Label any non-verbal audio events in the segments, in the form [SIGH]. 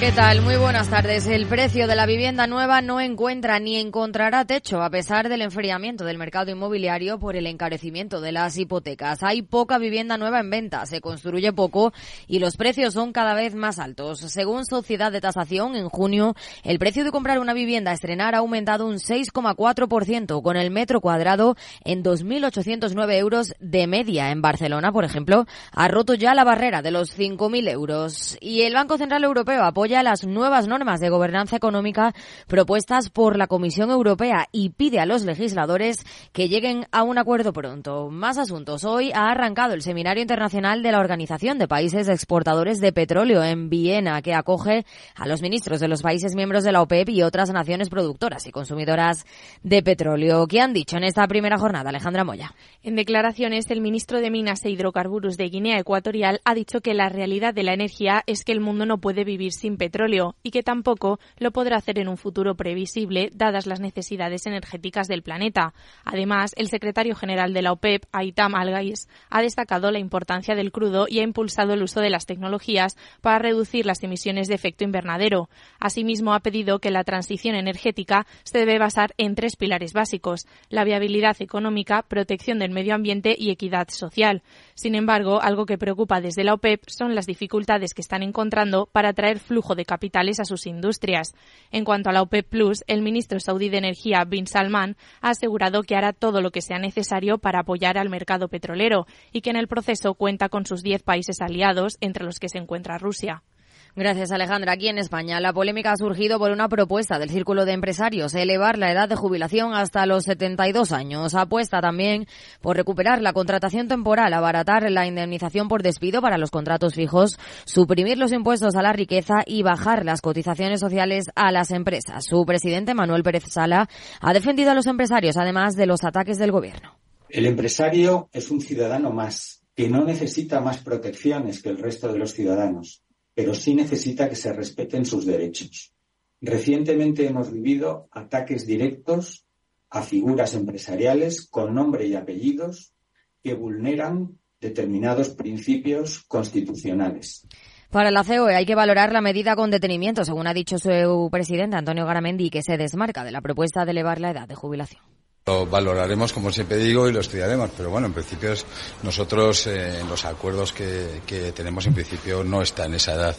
¿Qué tal? Muy buenas tardes. El precio de la vivienda nueva no encuentra ni encontrará techo a pesar del enfriamiento del mercado inmobiliario por el encarecimiento de las hipotecas. Hay poca vivienda nueva en venta, se construye poco y los precios son cada vez más altos. Según Sociedad de Tasación, en junio el precio de comprar una vivienda a estrenar ha aumentado un 6,4% con el metro cuadrado en 2.809 euros de media. En Barcelona, por ejemplo, ha roto ya la barrera de los 5.000 euros. Y el Banco Central Europeo apoya las nuevas normas de gobernanza económica propuestas por la Comisión Europea y pide a los legisladores que lleguen a un acuerdo pronto. Más asuntos. Hoy ha arrancado el Seminario Internacional de la Organización de Países Exportadores de Petróleo en Viena, que acoge a los ministros de los países miembros de la OPEP y otras naciones productoras y consumidoras de petróleo. ¿Qué han dicho en esta primera jornada, Alejandra Moya? En declaraciones, el ministro de Minas e Hidrocarburos de Guinea Ecuatorial ha dicho que la realidad de la energía es que el mundo no puede vivir sin petróleo y que tampoco lo podrá hacer en un futuro previsible dadas las necesidades energéticas del planeta. Además, el secretario general de la OPEP, Aitam Al-Gais, ha destacado la importancia del crudo y ha impulsado el uso de las tecnologías para reducir las emisiones de efecto invernadero. Asimismo, ha pedido que la transición energética se debe basar en tres pilares básicos: la viabilidad económica, protección del medio ambiente y equidad social. Sin embargo, algo que preocupa desde la OPEP son las dificultades que están encontrando para atraer flujo de capitales a sus industrias. En cuanto a la OPEP el ministro saudí de Energía, Bin Salman, ha asegurado que hará todo lo que sea necesario para apoyar al mercado petrolero y que en el proceso cuenta con sus diez países aliados, entre los que se encuentra Rusia. Gracias, Alejandra. Aquí en España, la polémica ha surgido por una propuesta del Círculo de Empresarios, elevar la edad de jubilación hasta los 72 años. Apuesta también por recuperar la contratación temporal, abaratar la indemnización por despido para los contratos fijos, suprimir los impuestos a la riqueza y bajar las cotizaciones sociales a las empresas. Su presidente, Manuel Pérez Sala, ha defendido a los empresarios, además de los ataques del gobierno. El empresario es un ciudadano más, que no necesita más protecciones que el resto de los ciudadanos pero sí necesita que se respeten sus derechos. Recientemente hemos vivido ataques directos a figuras empresariales con nombre y apellidos que vulneran determinados principios constitucionales. Para la COE hay que valorar la medida con detenimiento, según ha dicho su presidente Antonio Garamendi, que se desmarca de la propuesta de elevar la edad de jubilación. Lo valoraremos, como siempre digo, y lo estudiaremos, pero bueno, en principio nosotros eh, en los acuerdos que, que, tenemos, en principio no está en esa edad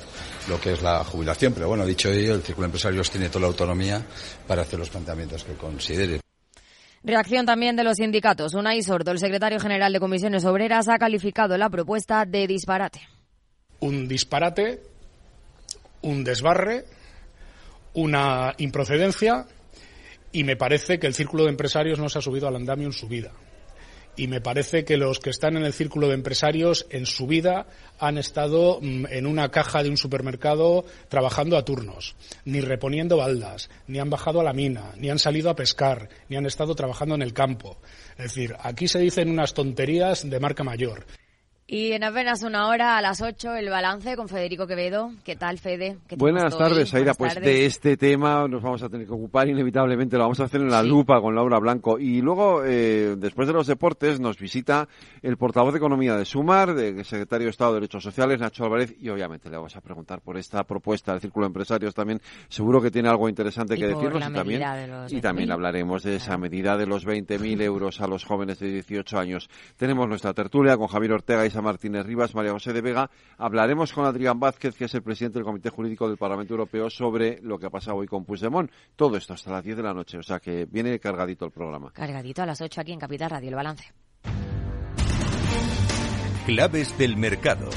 lo que es la jubilación, pero bueno, dicho ello, el Círculo de Empresarios tiene toda la autonomía para hacer los planteamientos que considere. Reacción también de los sindicatos. Unai Sordo, el secretario general de Comisiones Obreras, ha calificado la propuesta de disparate. Un disparate, un desbarre, una improcedencia y me parece que el círculo de empresarios no se ha subido al andamio en su vida. Y me parece que los que están en el círculo de empresarios en su vida han estado mm, en una caja de un supermercado trabajando a turnos, ni reponiendo baldas, ni han bajado a la mina, ni han salido a pescar, ni han estado trabajando en el campo. Es decir, aquí se dicen unas tonterías de marca mayor. Y en apenas una hora, a las 8, el balance con Federico Quevedo. ¿Qué tal, Fede? Buenas tardes, Aira. Pues de este tema nos vamos a tener que ocupar inevitablemente. Lo vamos a hacer en la lupa con Laura Blanco. Y luego, eh, después de los deportes, nos visita el portavoz de Economía de Sumar, de secretario de Estado de Derechos Sociales, Nacho Álvarez. Y obviamente le vamos a preguntar por esta propuesta del Círculo de Empresarios también. Seguro que tiene algo interesante que decirnos. Y también, y también hablaremos de esa medida de los 20.000 euros a los jóvenes de 18 años. Tenemos nuestra tertulia con Javier Ortega y Martínez Rivas, María José de Vega. Hablaremos con Adrián Vázquez, que es el presidente del Comité Jurídico del Parlamento Europeo, sobre lo que ha pasado hoy con Puigdemont. Todo esto hasta las 10 de la noche, o sea que viene cargadito el programa. Cargadito a las 8 aquí en Capital Radio, el balance. Claves del mercado.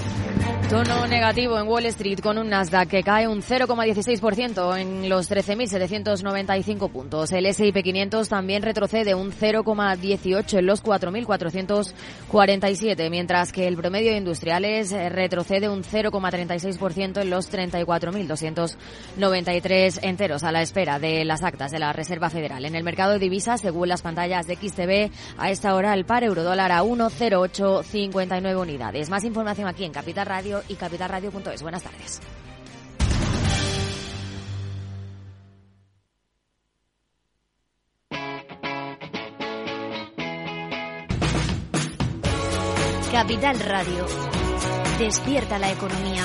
Tono negativo en Wall Street con un Nasdaq que cae un 0,16% en los 13.795 puntos. El S&P 500 también retrocede un 0,18 en los 4.447, mientras que el promedio de industriales retrocede un 0,36% en los 34.293 enteros a la espera de las actas de la Reserva Federal. En el mercado de divisas, según las pantallas de XTV, a esta hora el par eurodólar a 1,0859 unidades. Más información aquí en Capital Radio y capitalradio.es. Buenas tardes. Capital Radio. Despierta la economía.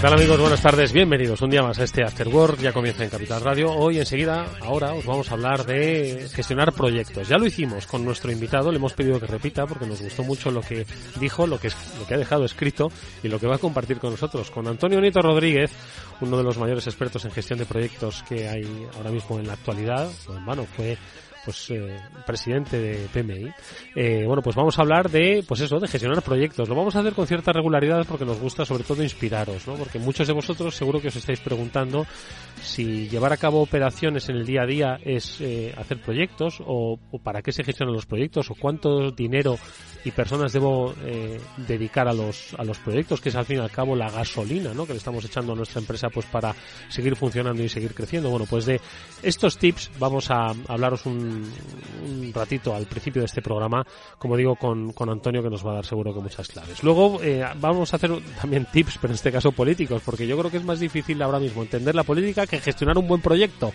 ¿Qué amigos? Buenas tardes, bienvenidos un día más a este After ya comienza en Capital Radio. Hoy enseguida, ahora os vamos a hablar de gestionar proyectos. Ya lo hicimos con nuestro invitado, le hemos pedido que repita porque nos gustó mucho lo que dijo, lo que, lo que ha dejado escrito y lo que va a compartir con nosotros. Con Antonio Nieto Rodríguez, uno de los mayores expertos en gestión de proyectos que hay ahora mismo en la actualidad. Bueno, fue pues eh, presidente de PMI. Eh, bueno, pues vamos a hablar de, pues eso, de gestionar proyectos. Lo vamos a hacer con cierta regularidad porque nos gusta sobre todo inspiraros, ¿no? Porque muchos de vosotros seguro que os estáis preguntando si llevar a cabo operaciones en el día a día es eh, hacer proyectos o, o, para qué se gestionan los proyectos o cuánto dinero y personas debo eh, dedicar a los a los proyectos que es al fin y al cabo la gasolina ¿no? que le estamos echando a nuestra empresa pues para seguir funcionando y seguir creciendo. Bueno pues de estos tips vamos a hablaros un, un ratito al principio de este programa como digo con, con Antonio que nos va a dar seguro que muchas claves. Luego eh, vamos a hacer también tips pero en este caso políticos porque yo creo que es más difícil ahora mismo entender la política que gestionar un buen proyecto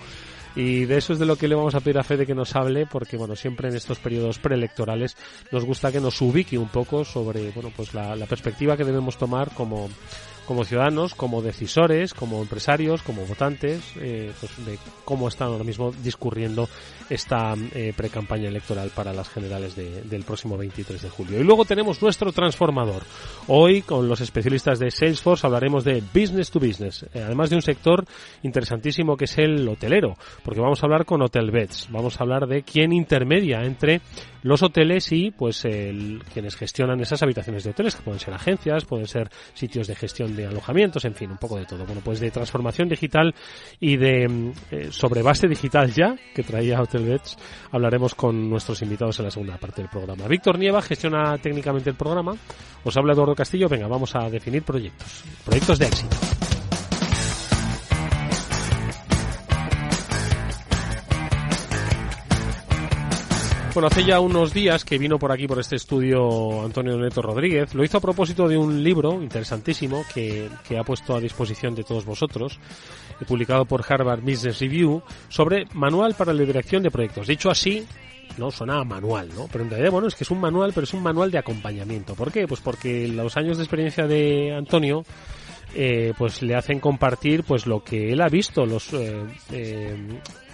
y de eso es de lo que le vamos a pedir a Fede que nos hable, porque bueno, siempre en estos periodos preelectorales nos gusta que nos ubique un poco sobre, bueno, pues la, la perspectiva que debemos tomar como, como ciudadanos, como decisores, como empresarios, como votantes, eh, pues de cómo están ahora mismo discurriendo esta eh, pre-campaña electoral para las generales de, del próximo 23 de julio. Y luego tenemos nuestro transformador. Hoy, con los especialistas de Salesforce, hablaremos de business to business, eh, además de un sector interesantísimo que es el hotelero, porque vamos a hablar con Hotelbeds, vamos a hablar de quién intermedia entre los hoteles y pues el, quienes gestionan esas habitaciones de hoteles, que pueden ser agencias, pueden ser sitios de gestión de alojamientos, en fin, un poco de todo. Bueno, pues de transformación digital y de eh, sobre base digital ya, que traía Hotelbeds, hablaremos con nuestros invitados en la segunda parte del programa. Víctor Nieva gestiona técnicamente el programa. Os habla Eduardo Castillo. Venga, vamos a definir proyectos. Proyectos de éxito. Bueno, hace ya unos días que vino por aquí, por este estudio, Antonio Neto Rodríguez. Lo hizo a propósito de un libro interesantísimo que, que ha puesto a disposición de todos vosotros, publicado por Harvard Business Review, sobre manual para la dirección de proyectos. Dicho así, no sonaba manual, ¿no? Pero en realidad, bueno, es que es un manual, pero es un manual de acompañamiento. ¿Por qué? Pues porque los años de experiencia de Antonio eh, pues le hacen compartir pues lo que él ha visto, los eh, eh,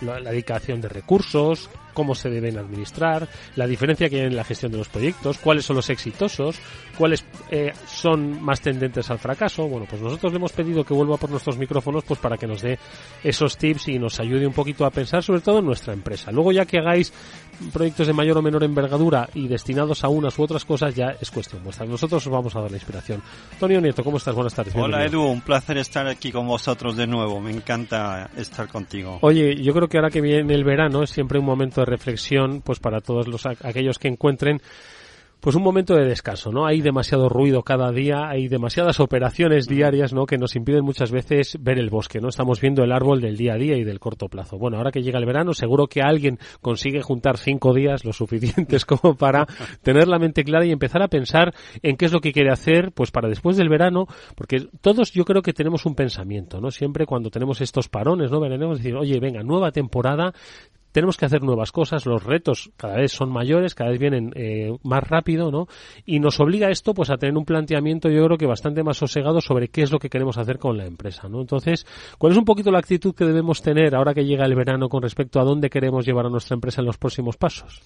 la, dedicación de recursos, cómo se deben administrar, la diferencia que hay en la gestión de los proyectos, cuáles son los exitosos, cuáles eh, son más tendentes al fracaso. Bueno, pues nosotros le hemos pedido que vuelva por nuestros micrófonos pues para que nos dé esos tips y nos ayude un poquito a pensar sobre todo en nuestra empresa. Luego ya que hagáis proyectos de mayor o menor envergadura y destinados a unas u otras cosas ya es cuestión vuestra. Nosotros os vamos a dar la inspiración. Antonio Nieto, ¿cómo estás? Buenas tardes. Hola Edu, un placer estar aquí con vosotros de nuevo. Me encanta estar contigo. Oye, yo creo que ahora que viene el verano es siempre un momento de reflexión pues para todos los aquellos que encuentren pues un momento de descanso, ¿no? Hay demasiado ruido cada día, hay demasiadas operaciones diarias, ¿no? Que nos impiden muchas veces ver el bosque, ¿no? Estamos viendo el árbol del día a día y del corto plazo. Bueno, ahora que llega el verano, seguro que alguien consigue juntar cinco días, lo suficientes [LAUGHS] como para tener la mente clara y empezar a pensar en qué es lo que quiere hacer, pues para después del verano, porque todos yo creo que tenemos un pensamiento, ¿no? Siempre cuando tenemos estos parones, ¿no? Veremos decir, oye, venga, nueva temporada, tenemos que hacer nuevas cosas, los retos cada vez son mayores, cada vez vienen eh, más rápido, ¿no? Y nos obliga esto pues a tener un planteamiento yo creo que bastante más sosegado sobre qué es lo que queremos hacer con la empresa, ¿no? Entonces, ¿cuál es un poquito la actitud que debemos tener ahora que llega el verano con respecto a dónde queremos llevar a nuestra empresa en los próximos pasos?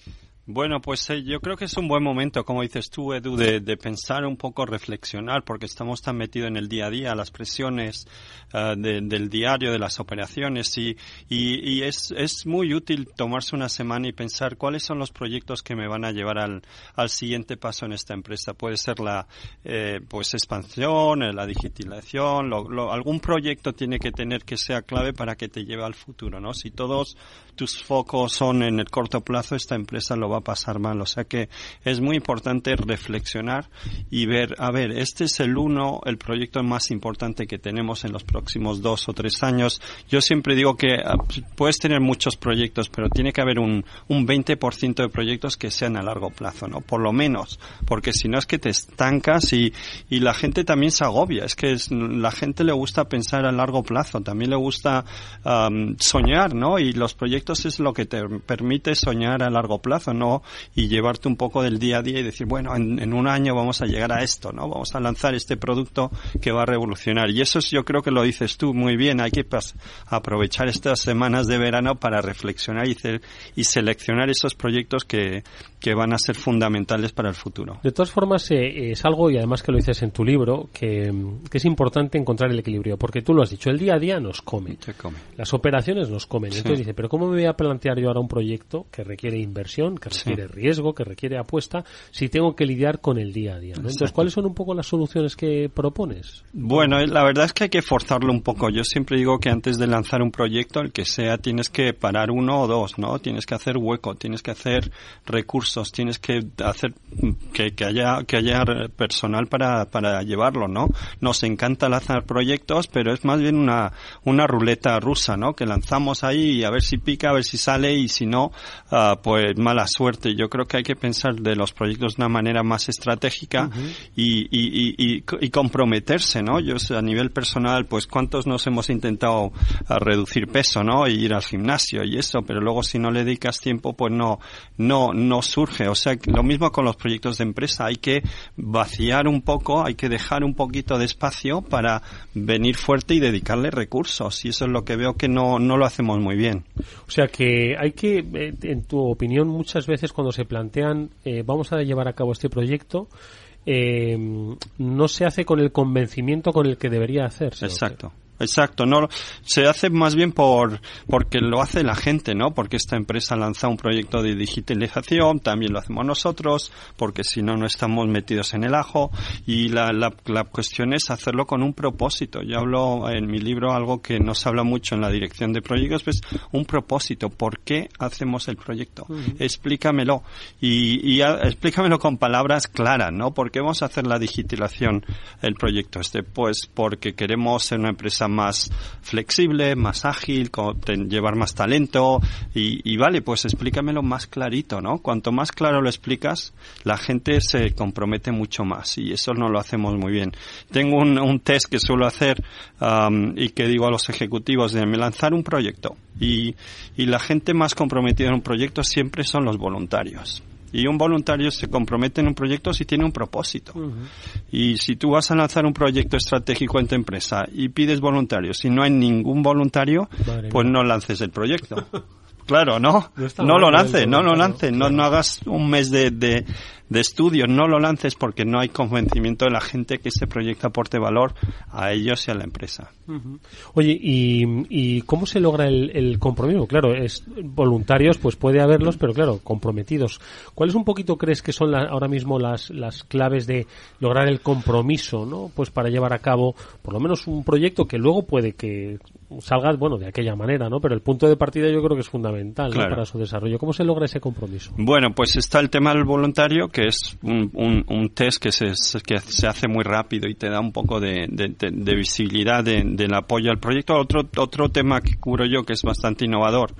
Bueno, pues eh, yo creo que es un buen momento, como dices tú, Edu, de, pensar un poco, reflexionar, porque estamos tan metidos en el día a día, las presiones eh, del diario, de las operaciones, y, y, es, es, muy útil tomarse una semana y pensar cuáles son los proyectos que me van a llevar al, al siguiente paso en esta empresa. Puede ser la eh, pues expansión, la digitalización, algún proyecto tiene que tener que sea clave para que te lleve al futuro, ¿no? Si todos tus focos son en el corto plazo, esta empresa lo va a pasar mal. O sea que es muy importante reflexionar y ver, a ver, este es el uno, el proyecto más importante que tenemos en los próximos dos o tres años. Yo siempre digo que ah, puedes tener muchos proyectos, pero tiene que haber un, un 20% de proyectos que sean a largo plazo, ¿no? Por lo menos, porque si no es que te estancas y, y la gente también se agobia. Es que es, la gente le gusta pensar a largo plazo, también le gusta soñar, ¿no? Y los proyectos es lo que te permite soñar a largo plazo, ¿no? y llevarte un poco del día a día y decir, bueno, en, un año vamos a llegar a esto, ¿no? Vamos a lanzar este producto que va a revolucionar. Y eso es, yo creo que lo dices tú muy bien. Hay que aprovechar estas semanas de verano para reflexionar y, y seleccionar esos proyectos que, que van a ser fundamentales para el futuro. De todas formas, eh, es algo, y además que lo dices en tu libro, que, es importante encontrar el equilibrio, porque tú lo has dicho, el día a día nos come. Las operaciones nos comen. Entonces dice, pero ¿cómo me voy a plantear yo ahora un proyecto que requiere inversión, que requiere riesgo, que requiere apuesta, si tengo que lidiar con el día a día? Entonces, ¿cuáles son un poco las soluciones que propones? Bueno, la verdad es que hay que forzarlo un poco. Yo siempre digo que antes de lanzar un proyecto, el que sea, tienes que parar uno o dos, ¿no? Tienes que hacer hueco, tienes que hacer recursos, tienes que hacer que, que haya que haya personal para, para llevarlo, ¿no? Nos encanta lanzar proyectos, pero es más bien una, una ruleta rusa, ¿no? Que lanzamos ahí y a ver si pica, a ver si sale y si no, uh, pues mala suerte. Yo creo que hay que pensar de los proyectos de una manera más estratégica y, y, y, y, comprometerse, ¿no? Yo a nivel personal, pues cuántos nos hemos intentado reducir peso, ¿no? Y ir al gimnasio y eso, pero luego si no le dedicas tiempo, pues no, no, no surge. O sea, lo mismo con los proyectos de empresa, hay que vaciar un poco, hay que dejar un poquito de espacio para venir fuerte y dedicarle recursos. Y eso es lo que veo que no, no lo hacemos muy bien. O sea que hay que, eh, en tu opinión, muchas veces cuando se plantean, eh, vamos a llevar a cabo este proyecto, eh, no se hace con el convencimiento con el que debería hacerse. Exacto. Exacto, no se hace más bien por porque lo hace la gente, ¿no? Porque esta empresa lanza un proyecto de digitalización, también lo hacemos nosotros, porque si no no estamos metidos en el ajo y la, la, la cuestión es hacerlo con un propósito. Yo hablo en mi libro algo que no se habla mucho en la dirección de proyectos, pues un propósito. ¿Por qué hacemos el proyecto? Explícamelo y, y explícamelo con palabras claras, ¿no? ¿Por qué vamos a hacer la digitalización el proyecto este? Pues porque queremos ser una empresa más flexible, más ágil, llevar más talento y, vale, pues explícamelo más clarito, ¿no? Cuanto más claro lo explicas, la gente se compromete mucho más y eso no lo hacemos muy bien. Tengo un, test que suelo hacer y que digo a los ejecutivos de lanzar un proyecto y, y la gente más comprometida en un proyecto siempre son los voluntarios. Y un voluntario se compromete en un proyecto si tiene un propósito. Y si tú vas a lanzar un proyecto estratégico en tu empresa y pides voluntarios, si no hay ningún voluntario, pues no lances el proyecto. [LAUGHS] Claro, no, no, lo lances, no lo lances, no, no hagas un mes de, de, de estudios, no lo lances porque no hay convencimiento de la gente que ese proyecto aporte valor a ellos y a la empresa. Oye, ¿y, ¿y, cómo se logra el, el, compromiso? Claro, es voluntarios, pues puede haberlos, pero claro, comprometidos. ¿Cuáles un poquito crees que son ahora mismo las, las claves de lograr el compromiso, ¿no? Pues para llevar a cabo por lo menos un proyecto que luego puede que salga, bueno, de aquella manera, ¿no? Pero el punto de partida yo creo que es fundamental para su desarrollo. ¿Cómo se logra ese compromiso? Bueno, pues está el tema del voluntario, que es un, un, test que se, que se hace muy rápido y te da un poco de, de, visibilidad del apoyo al proyecto. Otro, otro tema que cubro yo que es bastante innovador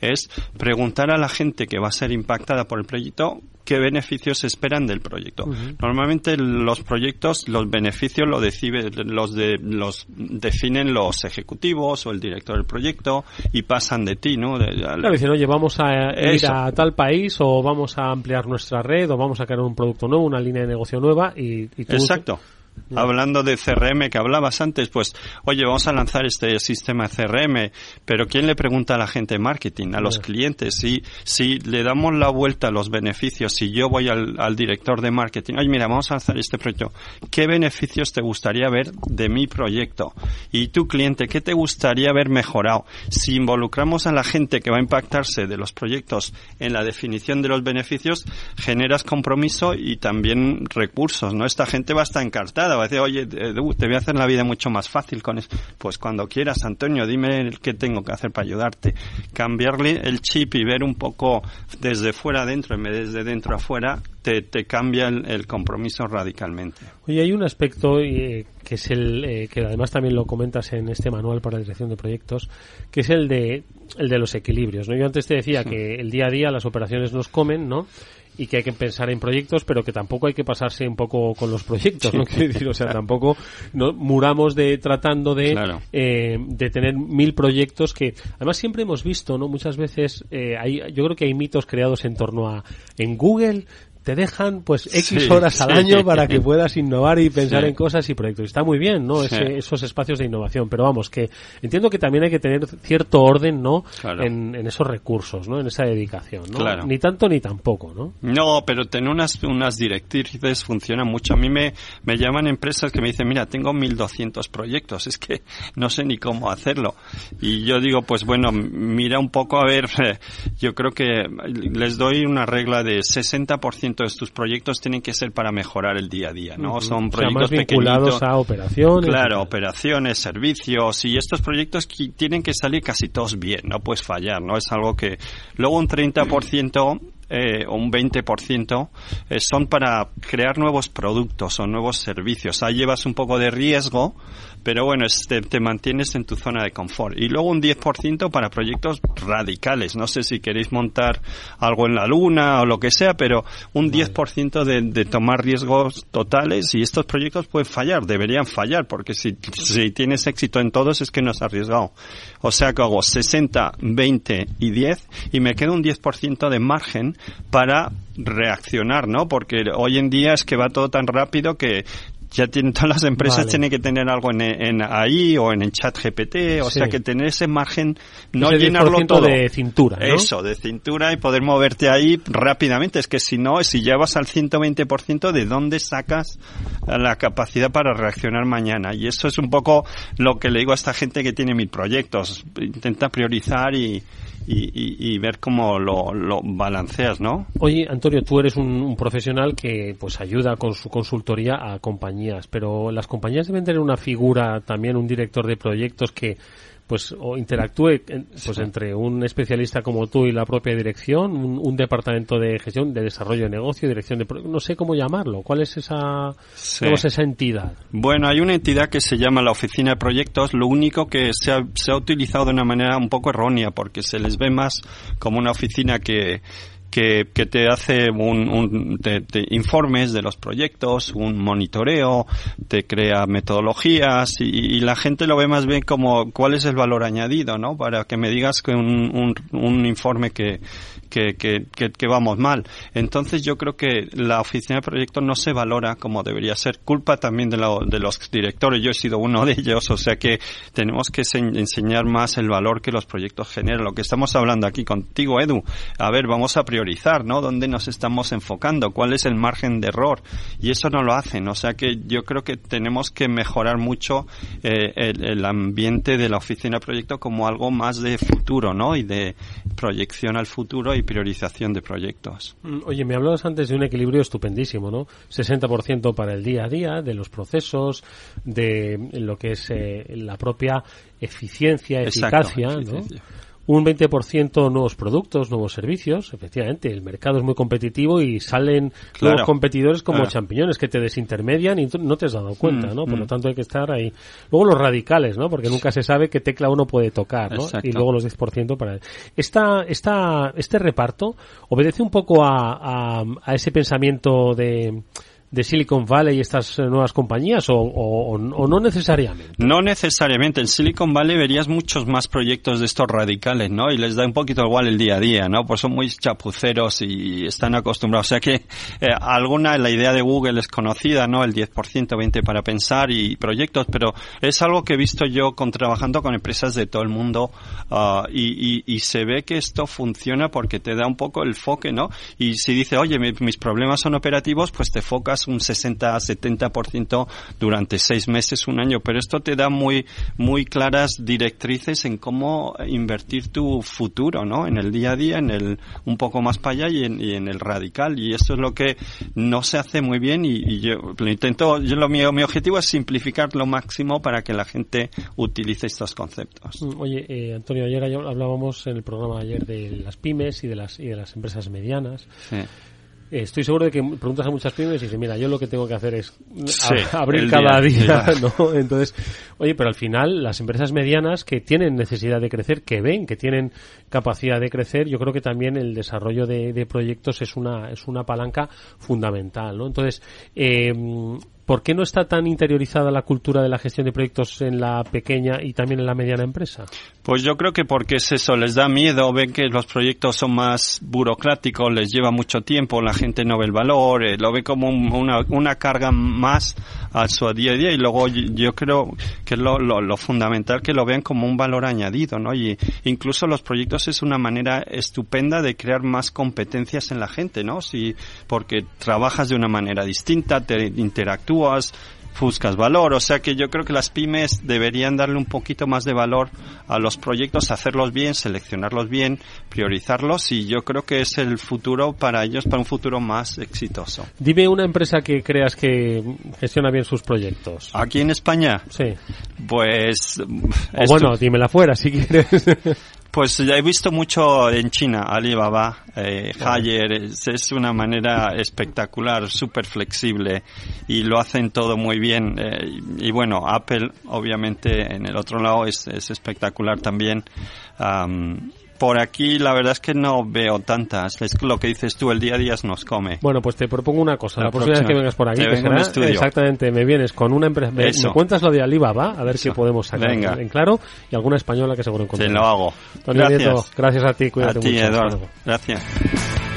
es preguntar a la gente que va a ser impactada por el proyecto qué beneficios esperan del proyecto. Normalmente los proyectos, los beneficios los, decide, los, de, los definen los ejecutivos o el director del proyecto y pasan de ti, ¿no? claro, dicen, oye, vamos a ir a tal país o vamos a ampliar nuestra red o vamos a crear un producto nuevo, una línea de negocio nueva y, y Exacto. Hablando de CRM que hablabas antes, pues, oye, vamos a lanzar este sistema CRM, pero ¿quién le pregunta a la gente de marketing, a los clientes? Si, si le damos la vuelta a los beneficios, si yo voy al, al, director de marketing, oye, mira, vamos a lanzar este proyecto, ¿qué beneficios te gustaría ver de mi proyecto? Y tu cliente, ¿qué te gustaría ver mejorado? Si involucramos a la gente que va a impactarse de los proyectos en la definición de los beneficios, generas compromiso y también recursos, ¿no? Esta gente va a estar encartada va a decir, oye, te voy a hacer la vida mucho más fácil con eso. Pues cuando quieras, Antonio, dime qué tengo que hacer para ayudarte. Cambiarle el chip y ver un poco desde fuera adentro en vez de desde dentro afuera, te, te cambia el, compromiso radicalmente. Oye, hay un aspecto eh, que es el eh, que además también lo comentas en este manual para la dirección de proyectos, que es el de el de los equilibrios, ¿no? Yo antes te decía que el día a día las operaciones nos comen, ¿no? Y que hay que pensar en proyectos, pero que tampoco hay que pasarse un poco con los proyectos, ¿no? [LAUGHS] Quiero decir, o sea, tampoco no, muramos de tratando de, eh, de tener mil proyectos que, además siempre hemos visto, ¿no? Muchas veces eh, hay, yo creo que hay mitos creados en torno a, en Google te dejan pues X horas al año para que puedas innovar y pensar en cosas y proyectos. Está muy bien, ¿no? esos espacios de innovación, pero vamos, que entiendo que también hay que tener cierto orden, ¿no? En, esos recursos, ¿no? En esa dedicación, ¿no? Ni tanto ni tampoco, ¿no? No, pero tener unas, unas directrices funciona mucho. A mí me, me llaman empresas que me dicen, mira, tengo 1200 proyectos, es que no sé ni cómo hacerlo. Y yo digo, pues bueno, mira un poco a ver, [LAUGHS] yo creo que les doy una regla de 60% de estos proyectos tienen que ser para mejorar el día a día, ¿no? Son proyectos vinculados a operaciones. Claro, operaciones, servicios y estos proyectos tienen que salir casi todos bien, no puedes fallar, ¿no? Es algo que luego un 30% eh, un 20% eh, son para crear nuevos productos o nuevos servicios. Ahí llevas un poco de riesgo, pero bueno, te, mantienes en tu zona de confort. Y luego un 10% para proyectos radicales. No sé si queréis montar algo en la luna o lo que sea, pero un 10% de, de tomar riesgos totales y estos proyectos pueden fallar, deberían fallar, porque si, si tienes éxito en todos es que no has arriesgado. O sea que hago 60, 20 y 10 y me queda un 10% de margen para reaccionar, ¿no? Porque hoy en día es que va todo tan rápido que ya tienen todas las empresas tienen que tener algo en, en AI o en el chat GPT, o sea que tener ese margen, no llenarlo todo. de cintura, Eso, de cintura y poder moverte ahí rápidamente. Es que si no, si ya vas al 120%, ¿de dónde sacas la capacidad para reaccionar mañana? Y eso es un poco lo que le digo a esta gente que tiene mil proyectos. Intenta priorizar y, y, ver cómo lo, lo, balanceas, ¿no? Oye, Antonio, tú eres un, profesional que pues ayuda con su consultoría a compañías, pero las compañías deben tener una figura, también un director de proyectos que pues o interactúe pues entre un especialista como tú y la propia dirección, un, departamento de gestión de desarrollo de negocio, dirección de no sé cómo llamarlo. ¿Cuál es esa es esa entidad? Bueno, hay una entidad que se llama la Oficina de Proyectos. Lo único que se ha, se ha utilizado de una manera un poco errónea porque se les ve más como una oficina que que, que te hace un, un te, informes de los proyectos, un monitoreo, te crea metodologías y, y, la gente lo ve más bien como cuál es el valor añadido, ¿no? Para que me digas que un, un, un informe que, que, que, que, vamos mal. Entonces yo creo que la oficina de proyectos no se valora como debería ser. Culpa también de, de los directores. Yo he sido uno de ellos. O sea que tenemos que enseñar más el valor que los proyectos generan. Lo que estamos hablando aquí contigo, Edu. A ver, vamos a priorizar, ¿no? ¿Dónde nos estamos enfocando? ¿Cuál es el margen de error? Y eso no lo hacen. O sea que yo creo que tenemos que mejorar mucho eh, el, el ambiente de la oficina de proyectos como algo más de futuro, ¿no? Y de proyección al futuro priorización de proyectos. Mm, oye, me hablabas antes de un equilibrio estupendísimo, ¿no? 60% para el día a día, de los procesos, de lo que es eh, la propia eficiencia, eficacia, ¿no? Un 20% nuevos productos, nuevos servicios. Efectivamente, el mercado es muy competitivo y salen nuevos competidores como champiñones que te desintermedian y no te has dado cuenta, mm, ¿no? Por lo mm. tanto hay que estar ahí. Luego los radicales, ¿no? Porque nunca se sabe qué tecla uno puede tocar, ¿no? Y luego los 10% para... Esta, esta, este reparto obedece un poco a, a ese pensamiento de de Silicon Valley y estas eh, nuevas compañías o, no necesariamente? No necesariamente. En Silicon Valley verías muchos más proyectos de estos radicales, ¿no? Y les da un poquito igual el día a día, ¿no? Pues son muy chapuceros y están acostumbrados. O sea que eh, alguna, la idea de Google es conocida, ¿no? El 10%, 20% para pensar y proyectos, pero es algo que he visto yo con trabajando con empresas de todo el mundo uh, y, y, se ve que esto funciona porque te da un poco el foque, ¿no? Y si dice, oye, mis problemas son operativos, pues te focas un 60-70% durante seis meses, un año, pero esto te da muy, muy claras directrices en cómo invertir tu futuro, ¿no? En el día a día, en el un poco más para allá y en, y en el radical. Y eso es lo que no se hace muy bien y, yo lo intento, yo lo mío, mi objetivo es simplificar lo máximo para que la gente utilice estos conceptos. Mm, oye, eh, Antonio, ayer hablábamos en el programa ayer de las pymes y de las, y de las empresas medianas. Sí. Estoy seguro de que preguntas a muchas pymes y dices, mira, yo lo que tengo que hacer es abrir cada día, [LAUGHS] ¿no? Entonces, oye, pero al final las empresas medianas que tienen necesidad de crecer, que ven que tienen capacidad de crecer, yo creo que también el desarrollo de, de proyectos es una, es una palanca fundamental, ¿no? Entonces, eh, ¿Por qué no está tan interiorizada la cultura de la gestión de proyectos en la pequeña y también en la mediana empresa? Pues yo creo que porque es eso, les da miedo, ven que los proyectos son más burocráticos, les lleva mucho tiempo, la gente no ve el valor, eh, lo ve como una, una, carga más a su día a día y luego yo creo que es lo, lo, fundamental que lo vean como un valor añadido, ¿no? Y incluso los proyectos es una manera estupenda de crear más competencias en la gente, ¿no? Si, porque trabajas de una manera distinta, te interactúas buscas valor. O sea que yo creo que las pymes deberían darle un poquito más de valor a los proyectos, hacerlos bien, seleccionarlos bien, priorizarlos y yo creo que es el futuro para ellos, para un futuro más exitoso. Dime una empresa que creas que gestiona bien sus proyectos. ¿Aquí en España? Sí. Pues... O bueno, dímela fuera si quieres. [LAUGHS] Pues ya he visto mucho en China, Alibaba, eh, es, una manera espectacular, súper flexible y lo hacen todo muy bien. Eh, y, bueno, Apple obviamente en el otro lado es, es espectacular también por aquí la verdad es que no veo tantas. Es lo que dices tú, el día a día nos come. Bueno, pues te propongo una cosa. La, próxima vez que vengas por aquí, exactamente, me vienes con una empresa, me, cuentas lo de Alibaba, a ver qué podemos sacar en claro, y alguna española que seguro encontraremos. Te lo hago. gracias. gracias a ti, cuídate a ti, Eduardo. Gracias.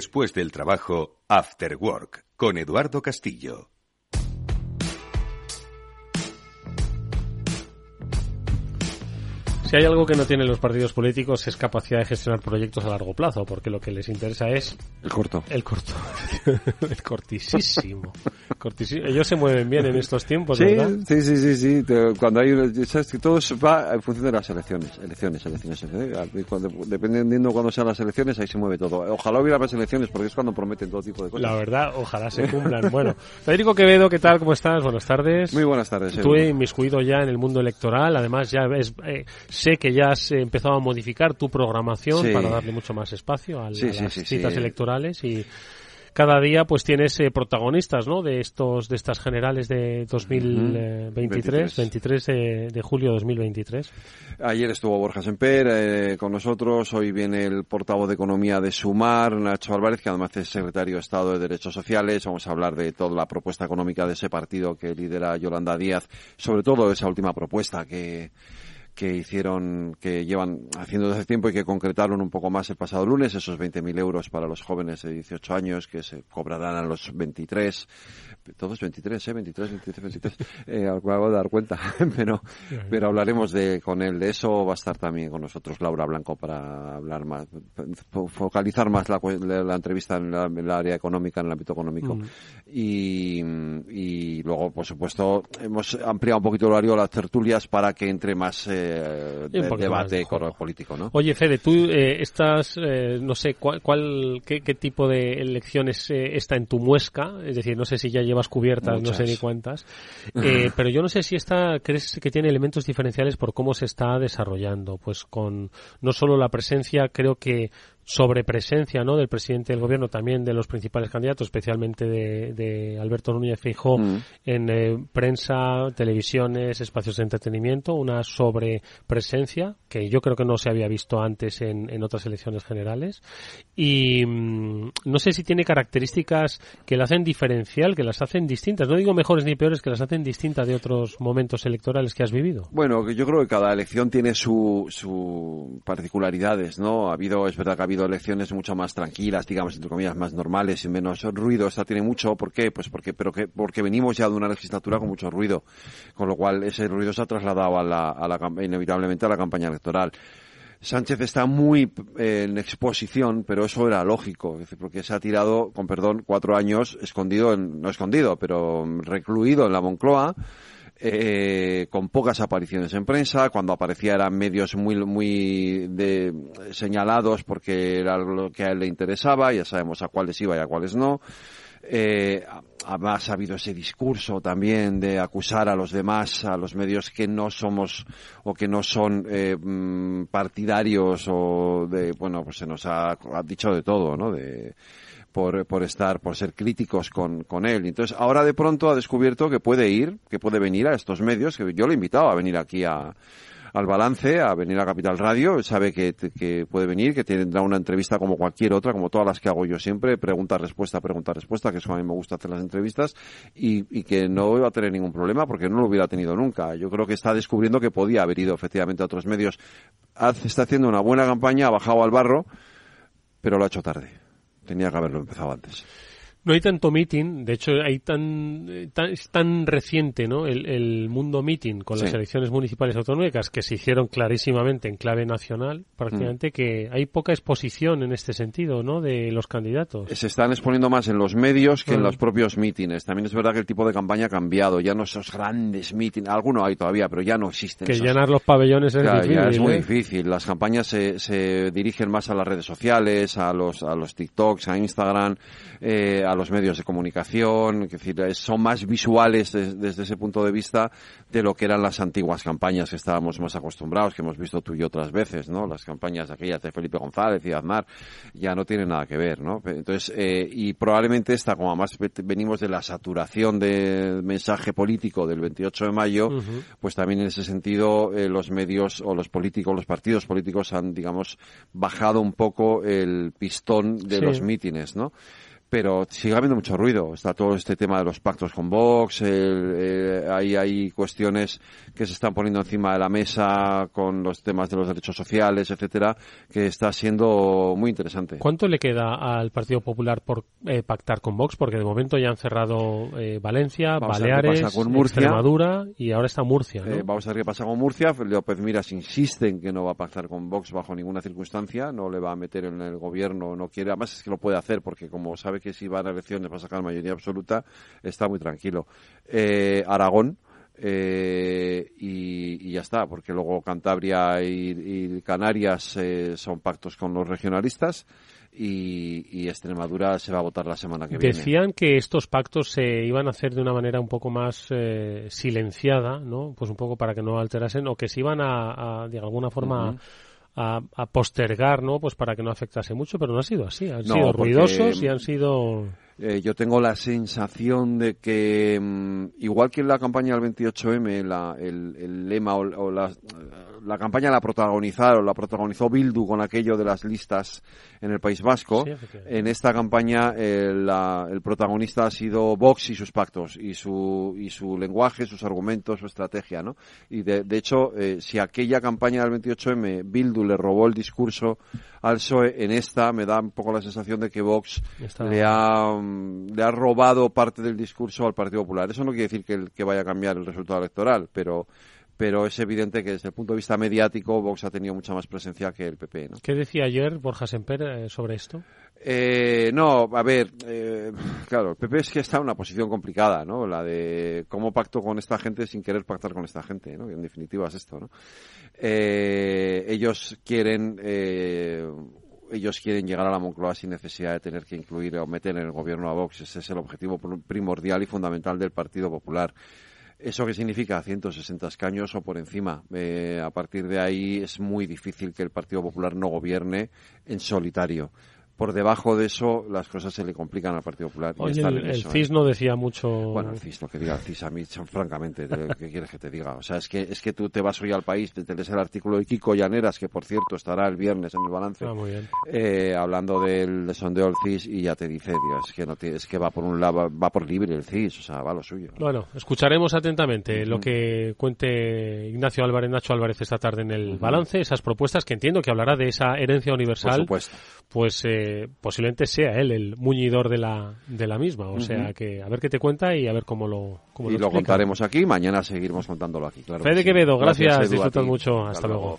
Después del trabajo, After Work, con Eduardo Castillo. Si hay algo que no tienen los partidos políticos es capacidad de gestionar proyectos a largo plazo, porque lo que les interesa es... El corto. El corto. [LAUGHS] el cortisísimo. cortisísimo. Ellos se mueven bien en estos tiempos, sí, ¿verdad? Sí, sí, sí, sí. Cuando hay... Sabes que todo va en función de las elecciones. Elecciones, elecciones. elecciones. Cuando, dependiendo cuando sean las elecciones, ahí se mueve todo. Ojalá hubiera más elecciones, porque es cuando prometen todo tipo de cosas. La verdad, ojalá se [LAUGHS] cumplan. bueno, Federico Quevedo, ¿qué tal? ¿Cómo estás? Buenas tardes. Muy buenas tardes. Tú inmiscuido ya en el mundo electoral. Además, ya ves... Eh, sé que ya has empezado a modificar tu programación para darle mucho más espacio a, las citas electorales y cada día pues tienes eh, protagonistas ¿no? de estos de estas generales de 2023 23, de, julio de 2023 ayer estuvo Borja Semper eh, con nosotros hoy viene el portavoz de economía de Sumar Nacho Álvarez que además es secretario de Estado de Derechos Sociales. Vamos a hablar de toda la propuesta económica de ese partido que lidera Yolanda Díaz sobre todo esa última propuesta que que hicieron, que llevan haciendo desde hace tiempo y que concretaron un poco más el pasado lunes, esos 20.000 euros para los jóvenes de 18 años que se cobrarán a los 23 todos 23, ¿eh? 23, 23, 23. Eh, acabo de dar cuenta, [LAUGHS] pero, pero hablaremos de, con él de eso. Va a estar también con nosotros Laura Blanco para hablar más, focalizar más la, la, entrevista en, el área económica, en el ámbito económico. Mm. Y, y luego, por supuesto, hemos ampliado un poquito el horario las tertulias para que entre más, eh, eh, debate político, ¿no? Oye, Fede, tú eh, estás, eh, no sé, cuál, qué, tipo de elecciones está en tu muesca? Es decir, no sé si ya llevas cubiertas, no sé ni cuántas, [LAUGHS] pero yo no sé si esta, crees que tiene elementos diferenciales por cómo se está desarrollando, pues con no solo la presencia, creo que sobrepresencia ¿no? del presidente del gobierno, también de los principales candidatos, especialmente de, Alberto Núñez Feijóo, mm. en eh, prensa, televisiones, espacios de entretenimiento, una sobrepresencia que yo creo que no se había visto antes en, en otras elecciones generales. Y mm, no sé si tiene características que la hacen diferencial, que las hacen distintas. No digo mejores ni peores, que las hacen distintas de otros momentos electorales que has vivido. Bueno, yo creo que cada elección tiene sus su particularidades, ¿no? Ha habido, es verdad que ha habido elecciones mucho más tranquilas, digamos, entre comillas, más normales y menos ruido. Esta tiene mucho, ¿por qué? Pues porque, pero que, porque venimos ya de una legislatura con mucho ruido, con lo cual ese ruido se ha trasladado a la, a la, inevitablemente a la campaña electoral. Sánchez está muy eh, en exposición, pero eso era lógico, porque se ha tirado, con perdón, cuatro años escondido, en, no escondido, pero recluido en la Moncloa, eh, con pocas apariciones en prensa, cuando aparecía eran medios muy, muy de, señalados porque era lo que a él le interesaba, ya sabemos a cuáles iba y a cuáles no. Eh, además ha habido ese discurso también de acusar a los demás, a los medios que no somos o que no son eh, mm, partidarios o de, bueno, pues se nos ha, ha dicho de todo, ¿no? De, por, por estar, por ser críticos con, con él. Entonces, ahora de pronto ha descubierto que puede ir, que puede venir a estos medios, que yo le he invitado a venir aquí a, al balance, a venir a Capital Radio, sabe que, que, puede venir, que tendrá una entrevista como cualquier otra, como todas las que hago yo siempre, pregunta-respuesta, pregunta-respuesta, que eso a mí me gusta hacer las entrevistas, y, y que no iba a tener ningún problema porque no lo hubiera tenido nunca. Yo creo que está descubriendo que podía haber ido efectivamente a otros medios. Está haciendo una buena campaña, ha bajado al barro, pero lo ha hecho tarde. Tenía que haberlo empezado antes. No hay tanto meeting, de hecho hay tan, tan es tan reciente ¿no? el, mundo meeting con las elecciones municipales autonómicas que se hicieron clarísimamente en clave nacional, prácticamente mm. que hay poca exposición en este sentido ¿no? de los candidatos. Se están exponiendo más en los medios que en los propios mítines. También es verdad que el tipo de campaña ha cambiado, ya no esos grandes mítines, algunos hay todavía, pero ya no existen. Que llenar los pabellones es difícil. Ya es muy ¿eh? difícil. Las campañas se, se dirigen más a las redes sociales, a los, a los TikToks, a Instagram, eh, a los medios de comunicación, es decir, son más visuales desde ese punto de vista de lo que eran las antiguas campañas que estábamos más acostumbrados, que hemos visto tú y otras veces, ¿no? Las campañas aquellas de Felipe González y Aznar ya no tienen nada que ver, ¿no? Entonces, eh, y probablemente esta, como además venimos de la saturación de mensaje político del 28 de mayo, pues también en ese sentido eh, los medios o los políticos, los partidos políticos han, digamos, bajado un poco el pistón de los mítines, ¿no? Pero sigue habiendo mucho ruido. Está todo este tema de los pactos con Vox, eh, hay, hay cuestiones que se están poniendo encima de la mesa con los temas de los derechos sociales, etcétera, que está siendo muy interesante. ¿Cuánto le queda al Partido Popular por eh, pactar con Vox? Porque de momento ya han cerrado eh, Valencia, Baleares, con Murcia. Extremadura y ahora está Murcia. ¿no? vamos a ver qué pasa con Murcia. López Miras insiste en que no va a pactar con Vox bajo ninguna circunstancia, no le va a meter en el gobierno, no quiere. Además es que lo puede hacer porque como sabe que si va a elecciones va a sacar mayoría absoluta, está muy tranquilo. Eh, Aragón, eh, y, ya está, porque luego Cantabria y, Canarias eh, son pactos con los regionalistas y, Extremadura se va a votar la semana que viene. Decían que estos pactos se iban a hacer de una manera un poco más silenciada, ¿no? Pues un poco para que no alterasen o que se iban a, de alguna forma a, postergar, ¿no? Pues para que no afectase mucho, pero no ha sido así. Han sido ruidosos y han sido... Eh, yo tengo la sensación de que, mm, igual que en la campaña del 28M, la, el, el, lema o, la, la, campaña la protagonizaron, la protagonizó Bildu con aquello de las listas en el País Vasco. en esta campaña eh, el protagonista ha sido Vox y sus pactos, y su, y su lenguaje, sus argumentos, su estrategia, ¿no? Y de, de hecho, eh, si aquella campaña del 28M Bildu le robó el discurso al PSOE, en esta me da un poco la sensación de que Vox le ha le ha robado parte del discurso al Partido Popular. Eso no quiere decir que, que vaya a cambiar el resultado electoral, pero pero es evidente que desde el punto de vista mediático Vox ha tenido mucha más presencia que el PP. ¿no? ¿Qué decía ayer Borja Semper eh, sobre esto? Eh, no, a ver, eh, claro, el PP es que está en una posición complicada, ¿no? La de cómo pacto con esta gente sin querer pactar con esta gente, ¿no? en definitiva es esto, ¿no? Eh, ellos quieren ellos quieren llegar a la Moncloa sin necesidad de tener que incluir o meter en el gobierno a Vox. Ese es el objetivo primordial y fundamental del Partido Popular. ¿Eso qué significa? 160 escaños o por encima. Eh, a partir de ahí es muy difícil que el Partido Popular no gobierne en solitario por debajo de eso las cosas se le complican al Partido Popular. Oye, el, CIS ¿eh? no decía mucho. Bueno, el CIS, lo que diga el CIS a mí, [LAUGHS] francamente, ¿qué quieres que te diga? O sea, es que, es que tú te vas hoy al país, te, lees el artículo de Kiko Llaneras, que por cierto estará el viernes en el balance, ah, eh, hablando del sondeo del CIS y ya te dice, Dios, es que, no es que va por un lado, va por libre el CIS, o sea, va lo suyo. Bueno, escucharemos atentamente lo que cuente Ignacio Álvarez, Nacho Álvarez esta tarde en el balance, esas propuestas que entiendo que hablará de esa herencia universal. Por supuesto. Pues eh, posiblemente sea él el muñidor de la, de la misma. O sea que a ver qué te cuenta y a ver cómo lo cómo Y lo, contaremos aquí, mañana seguiremos contándolo aquí. Claro Fede Quevedo, gracias, disfrutas mucho. Hasta, luego.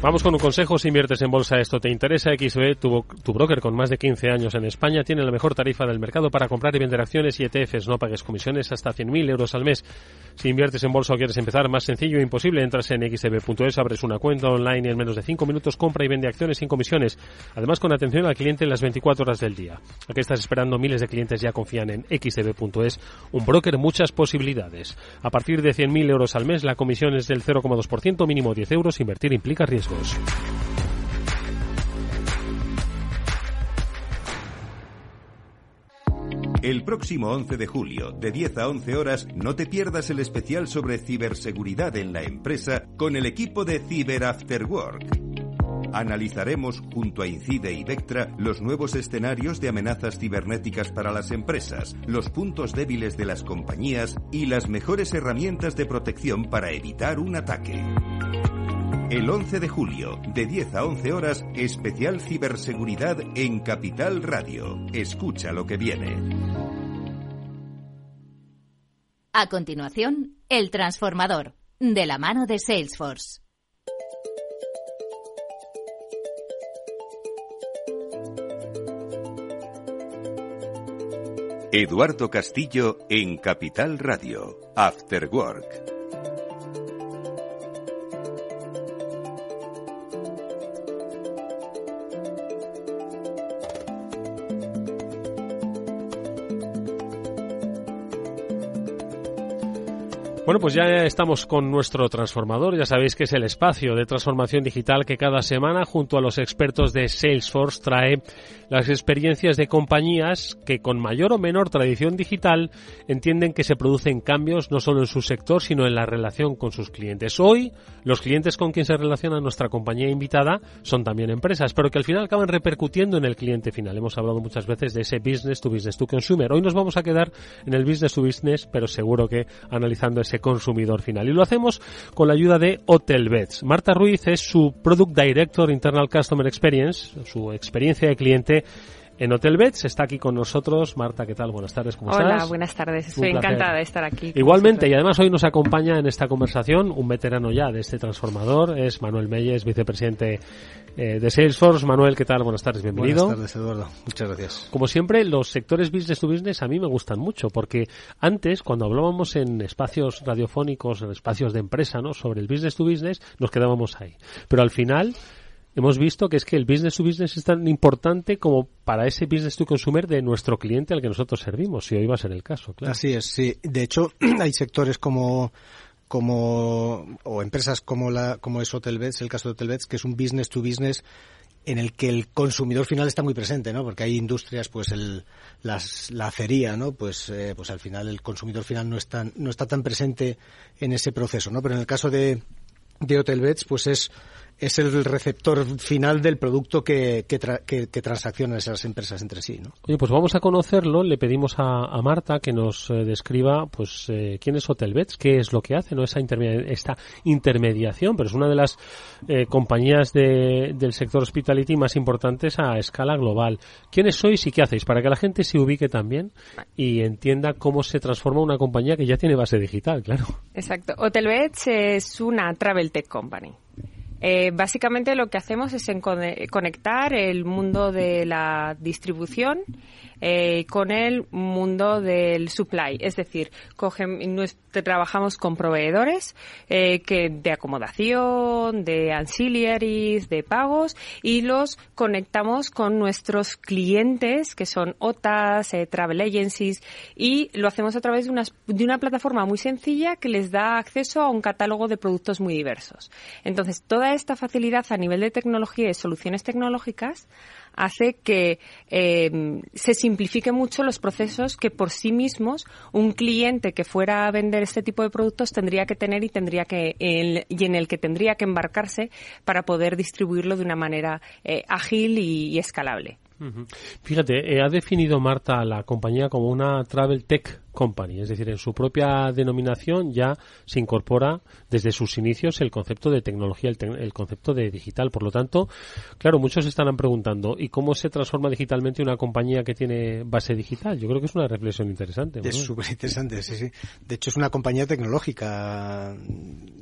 Vamos con un consejo. Si inviertes en bolsa, esto te interesa. XB, tu, tu, broker con más de 15 años en España, tiene la mejor tarifa del mercado para comprar y vender acciones y ETFs. No pagues comisiones hasta 100.000 euros al mes. Si inviertes en bolsa o quieres empezar, más sencillo e imposible. Entras en xb.es, abres una cuenta online y en menos de 5 minutos compra y vende acciones sin comisiones. Además, con atención al cliente en las 24 horas del día. ¿A qué estás esperando? Miles de clientes ya confían en xb.es. Un broker, muchas posibilidades. A partir de 100.000 euros al mes, la comisión es del 0,2%, mínimo 10 euros. Invertir implica riesgo. El próximo 11 de julio, de 10 a 11 horas, no te pierdas el especial sobre ciberseguridad en la empresa con el equipo de Cyber After Work. Analizaremos junto a Incide y Vectra los nuevos escenarios de amenazas cibernéticas para las empresas, los puntos débiles de las compañías y las mejores herramientas de protección para evitar un ataque. El 11 de julio, de 10 a 11 horas, especial ciberseguridad en Capital Radio. Escucha lo que viene. A continuación, El Transformador, de la mano de Salesforce. Eduardo Castillo en Capital Radio, After Work. Bueno, pues ya estamos con nuestro transformador. Ya sabéis que es el espacio de transformación digital que cada semana, junto a los expertos de Salesforce, trae las experiencias de compañías que con mayor o menor tradición digital entienden que se producen cambios no solo en su sector, sino en la relación con sus clientes. Hoy, los clientes con quien se relaciona nuestra compañía invitada son también empresas, pero que al final acaban repercutiendo en el cliente final. Hemos hablado muchas veces de ese business to business to consumer. Hoy nos vamos a quedar en el business to business, pero seguro que analizando ese consumidor final. Y lo hacemos con la ayuda de Hotelbeds. Marta Ruiz es su Product Director Internal Customer Experience, su experiencia de cliente en Hotelbeds. Está aquí con nosotros. Marta, ¿qué tal? Buenas tardes, ¿cómo estás? Hola, buenas tardes. Estoy encantada de estar aquí. Igualmente, y además hoy nos acompaña en esta conversación un veterano ya de este transformador, es Manuel Meyes, vicepresidente eh, de Salesforce. Manuel, ¿qué tal? Buenas tardes, bienvenido. Buenas tardes, Eduardo. Muchas gracias. Como siempre, los sectores business to business a mí me gustan mucho, porque antes, cuando hablábamos en espacios radiofónicos, en espacios de empresa, ¿no? sobre el business to business, nos quedábamos ahí. Pero al final, hemos visto que es que el business to business es tan importante como para ese business to consumer de nuestro cliente al que nosotros servimos, si hoy va a ser el caso, claro. Así es, sí. De hecho, [CLEARS THROAT] hay sectores como como o empresas como la como es Hotelbeds, el caso de Hotelbeds, que es un business to business en el que el consumidor final está muy presente, ¿no? Porque hay industrias, pues el, las, la acería, ¿no? Pues, eh, pues al final el consumidor final no está, no está tan presente en ese proceso, ¿no? Pero en el caso de, de Hotelbeds, pues es es el receptor final del producto que, que, que, transaccionan esas empresas entre sí. ¿no? Oye, pues vamos a conocerlo. Le pedimos a, Marta que nos eh, describa pues eh, quién es Hotelbeds, qué es lo que hace, no esa esta intermediación, pero es una de las eh, compañías de, del sector hospitality más importantes a escala global. ¿Quiénes sois y qué hacéis? Para que la gente se ubique también y entienda cómo se transforma una compañía que ya tiene base digital, claro. Exacto. Hotelbeds es una travel tech company. Eh, básicamente lo que hacemos es conectar el mundo de la distribución eh, con el mundo del supply. Es decir, trabajamos con proveedores eh, que de acomodación, de ancillaries, de pagos y los conectamos con nuestros clientes que son OTAs, eh, travel agencies y lo hacemos a través de una, de una plataforma muy sencilla que les da acceso a un catálogo de productos muy diversos. Entonces, toda esta facilidad a nivel de tecnología y soluciones tecnológicas hace que eh, se simplifiquen mucho los procesos que por sí mismos un cliente que fuera a vender este tipo de productos tendría que tener y tendría que y en el que tendría que embarcarse para poder distribuirlo de una manera eh, ágil y escalable. Fíjate, eh, ha definido Marta la compañía como una Travel Tech Company, es decir, en su propia denominación ya se incorpora desde sus inicios el concepto de tecnología, el, concepto de digital. Por lo tanto, claro, muchos estarán preguntando, ¿y cómo se transforma digitalmente una compañía que tiene base digital? Yo creo que es una reflexión interesante. Es súper interesante, sí, sí. De hecho, es una compañía tecnológica.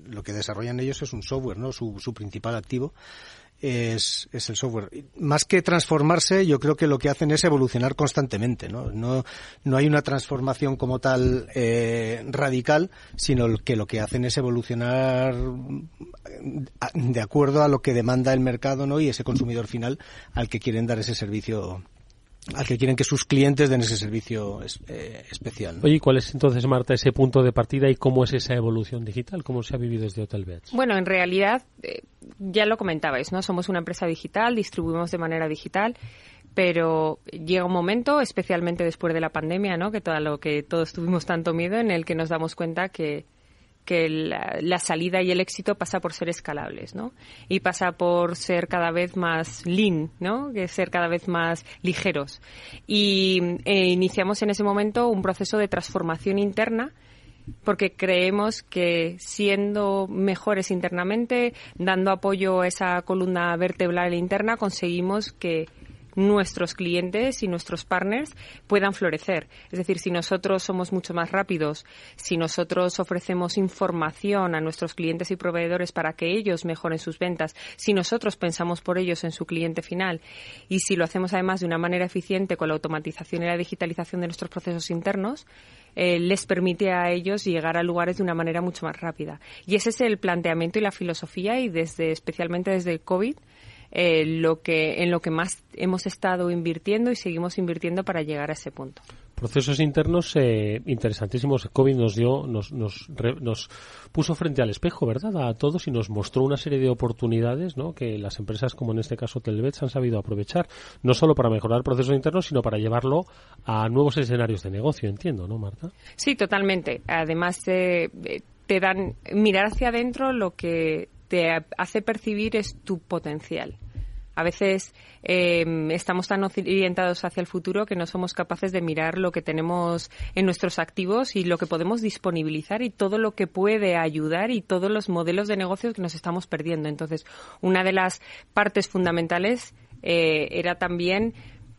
Lo que desarrollan ellos es un software, ¿no? su principal activo es, es, el software. Más que transformarse, yo creo que lo que hacen es evolucionar constantemente. No, no, no hay una transformación como tal eh, radical, sino que lo que hacen es evolucionar de acuerdo a lo que demanda el mercado ¿no? y ese consumidor final al que quieren dar ese servicio al que quieren que sus clientes den ese servicio eh, especial. Oye, ¿cuál es entonces, Marta, ese punto de partida y cómo es esa evolución digital? ¿Cómo se ha vivido desde Hotelbeds? Bueno, en realidad, eh, ya lo comentabais, ¿no? Somos una empresa digital, distribuimos de manera digital, pero llega un momento, especialmente después de la pandemia, ¿no? Que todo lo que todos tuvimos tanto miedo, en el que nos damos cuenta que que la, salida y el éxito pasa por ser escalables, ¿no? Y pasa por ser cada vez más lean, ¿no? Que ser cada vez más ligeros. Y eh, iniciamos en ese momento un proceso de transformación interna porque creemos que siendo mejores internamente, dando apoyo a esa columna vertebral interna, conseguimos que nuestros clientes y nuestros partners puedan florecer. Es decir, si nosotros somos mucho más rápidos, si nosotros ofrecemos información a nuestros clientes y proveedores para que ellos mejoren sus ventas, si nosotros pensamos por ellos en su cliente final y si lo hacemos además de una manera eficiente con la automatización y la digitalización de nuestros procesos internos, eh, les permite a ellos llegar a lugares de una manera mucho más rápida. Y ese es el planteamiento y la filosofía y desde especialmente desde el COVID eh, lo que, en lo que más hemos estado invirtiendo y seguimos invirtiendo para llegar a ese punto. Procesos internos eh, interesantísimos. COVID nos dio, nos, nos, nos puso frente al espejo, ¿verdad? A todos y nos mostró una serie de oportunidades, ¿no? Que las empresas, como en este caso Telvets, han sabido aprovechar, no solo para mejorar procesos internos, sino para llevarlo a nuevos escenarios de negocio, entiendo, ¿no, Marta? Sí, totalmente. Además, eh, te dan mirar hacia adentro lo que te hace percibir es tu potencial. A veces em, estamos tan orientados hacia el futuro que no somos capaces de mirar lo que tenemos en nuestros activos y lo que podemos disponibilizar y todo lo que puede ayudar y todos los modelos de negocio que nos estamos perdiendo. Entonces, una de las partes fundamentales eh, era también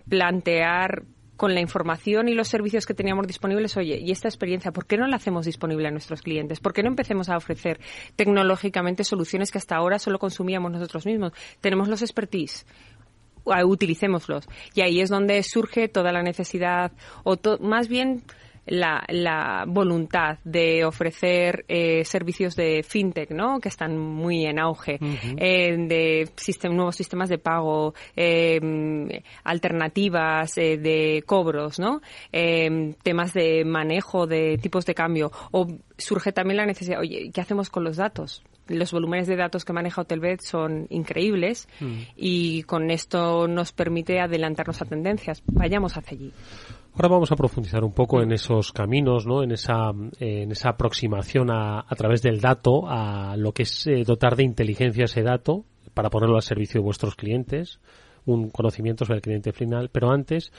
plantear con la información y los servicios que teníamos disponibles, oye, y esta experiencia, ¿por qué no la hacemos disponible a nuestros clientes? ¿Por qué no empecemos a ofrecer tecnológicamente soluciones que hasta ahora solo consumíamos nosotros mismos? Tenemos los expertise utilicémoslos. Y ahí es donde surge toda la necesidad, o más bien la, la voluntad de ofrecer eh, servicios de fintech, ¿no? Que están muy en auge, eh, de nuevos sistemas de pago, eh, alternativas de cobros, ¿no? temas de manejo de tipos de cambio. O surge también la necesidad, oye, ¿qué hacemos con los datos? los volúmenes de datos que maneja Hotelbed son increíbles mm. y con esto nos permite adelantarnos a tendencias. Vayamos hacia allí. Ahora vamos a profundizar un poco en esos caminos, ¿no? en, esa, en esa aproximación a, a través del dato a lo que es eh, dotar de inteligencia ese dato para ponerlo al servicio de vuestros clientes, un conocimiento sobre el cliente final, pero antes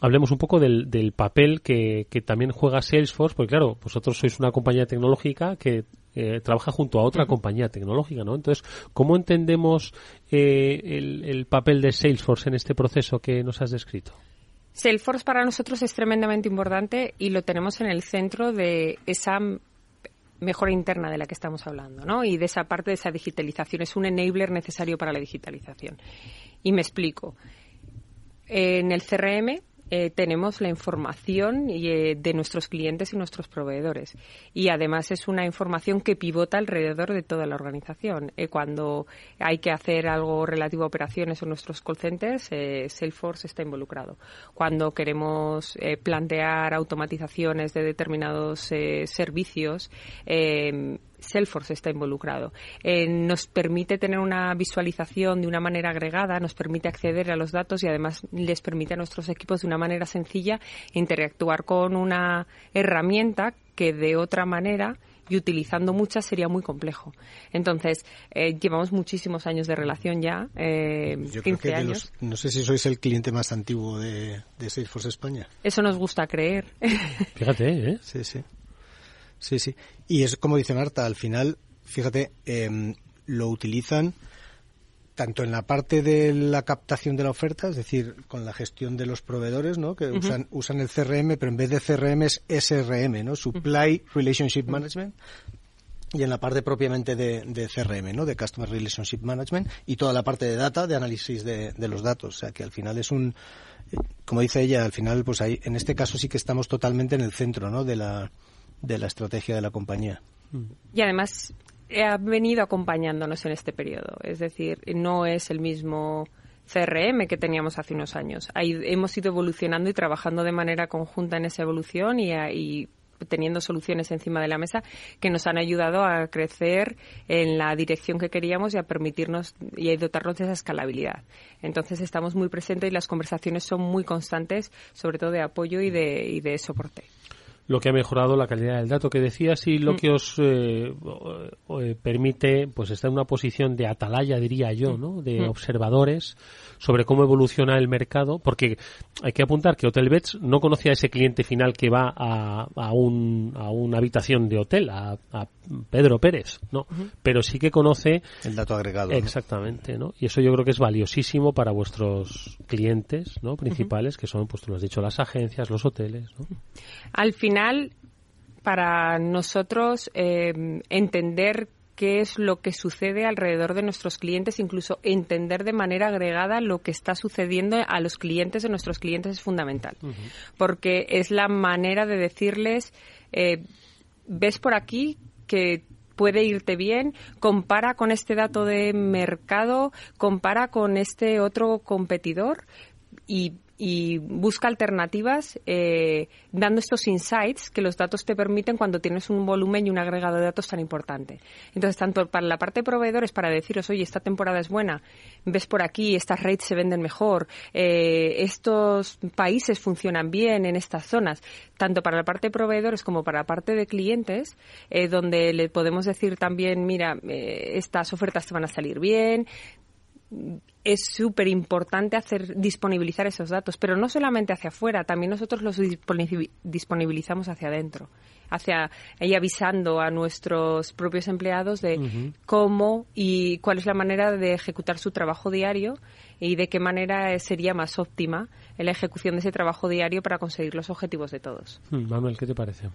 hablemos un poco del, del papel que, que, también juega Salesforce, porque claro, vosotros sois una compañía tecnológica que eh, trabaja junto a otra compañía tecnológica, ¿no? Entonces, ¿cómo entendemos eh, el, el papel de Salesforce en este proceso que nos has descrito? Salesforce para nosotros es tremendamente importante y lo tenemos en el centro de esa mejora interna de la que estamos hablando, ¿no? Y de esa parte de esa digitalización. Es un enabler necesario para la digitalización. Y me explico. En el CRM eh, tenemos la información eh, de nuestros clientes y nuestros proveedores. Y además es una información que pivota alrededor de toda la organización. Eh, cuando hay que hacer algo relativo a operaciones o nuestros call centers, Salesforce está involucrado. Cuando queremos plantear automatizaciones de determinados servicios, Salesforce está involucrado. Eh, nos permite tener una visualización de una manera agregada, nos permite acceder a los datos y además les permite a nuestros equipos de una manera sencilla interactuar con una herramienta que de otra manera y utilizando muchas sería muy complejo. Entonces, eh, llevamos muchísimos años de relación ya, eh, Yo creo que años. no sé si sois el cliente más antiguo de, de Salesforce España. Eso nos gusta creer. Fíjate, ¿eh? Sí, sí. Sí, sí. Y es como dice Marta, al final, fíjate, em, lo utilizan tanto en la parte de la captación de la oferta, es decir, con la gestión de los proveedores, ¿no? Que usan, usan el CRM, pero en vez de CRM es SRM, ¿no? Supply Relationship Management. Y en la parte propiamente de, de, CRM, ¿no? De Customer Relationship Management y toda la parte de data, de análisis de, de los datos. O sea, que al final es un, como dice ella, al final, pues ahí, en este caso sí que estamos totalmente en el centro, ¿no? De la, de la estrategia de la compañía. Y además ha venido acompañándonos en este periodo. Es decir, no es el mismo CRM que teníamos hace unos años. hemos ido evolucionando y trabajando de manera conjunta en esa evolución y, teniendo soluciones encima de la mesa que nos han ayudado a crecer en la dirección que queríamos y a permitirnos y a dotarnos de esa escalabilidad. Entonces estamos muy presentes y las conversaciones son muy constantes, sobre todo de apoyo y de, y de soporte lo que ha mejorado la calidad del dato que decías y lo mm. que os eh, eh, permite pues estar en una posición de atalaya diría yo mm. no de mm. observadores sobre cómo evoluciona el mercado porque hay que apuntar que Hotelbeds no conocía a ese cliente final que va a, a, un, a una habitación de hotel a, a Pedro Pérez no pero sí que conoce el dato agregado exactamente no y eso yo creo que es valiosísimo para vuestros clientes no principales que son pues tú lo has dicho las agencias los hoteles ¿no? al final final, para nosotros eh, entender qué es lo que sucede alrededor de nuestros clientes, incluso entender de manera agregada lo que está sucediendo a los clientes de nuestros clientes es fundamental, porque es la manera de decirles, eh, ves por aquí que puede irte bien, compara con este dato de mercado, compara con este otro competidor y y busca alternativas eh, dando estos insights que los datos te permiten cuando tienes un volumen y un agregado de datos tan importante. Entonces, tanto para la parte de proveedores, para deciros, oye, esta temporada es buena, ves por aquí, estas rates se venden mejor, eh, estos países funcionan bien en estas zonas, tanto para la parte de proveedores como para la parte de clientes, eh, donde le podemos decir también, mira, estas ofertas te van a salir bien, es súper importante hacer disponibilizar esos datos, pero no solamente hacia afuera, también nosotros los disponibilizamos hacia adentro, hacia ahí avisando a nuestros propios empleados de cómo y cuál es la manera de ejecutar su trabajo diario y de qué manera sería más óptima la ejecución de ese trabajo diario para conseguir los objetivos de todos. Hmm, Manuel, ¿qué te parece?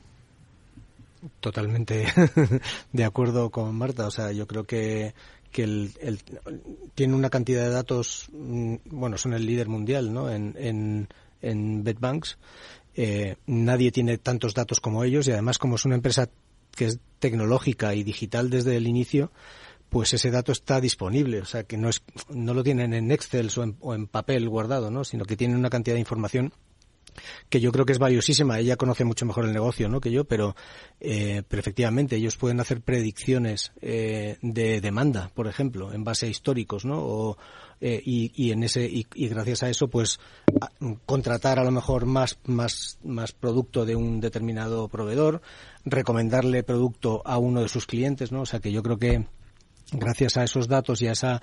Totalmente [LAUGHS] de acuerdo con Marta. O sea, yo creo que que el, tiene una cantidad de datos, mm, bueno, son el líder mundial, ¿no? En, en, en. Eh, nadie tiene tantos datos como ellos y además como es una empresa que es tecnológica y digital desde el inicio, pues ese dato está disponible, o sea que no es, no lo tienen en Excel o en, o en papel guardado, ¿no? Sino que tienen una cantidad de información que yo creo que es valiosísima. Ella conoce mucho mejor el negocio ¿no? que yo, pero, eh, pero efectivamente ellos pueden hacer predicciones eh, de demanda, por ejemplo, en base a históricos, ¿no? O, eh, y, y, en ese y, gracias a eso, pues contratar a lo mejor más más más producto de un determinado proveedor, recomendarle producto a uno de sus clientes, ¿no? O sea que yo creo que gracias a esos datos y a esa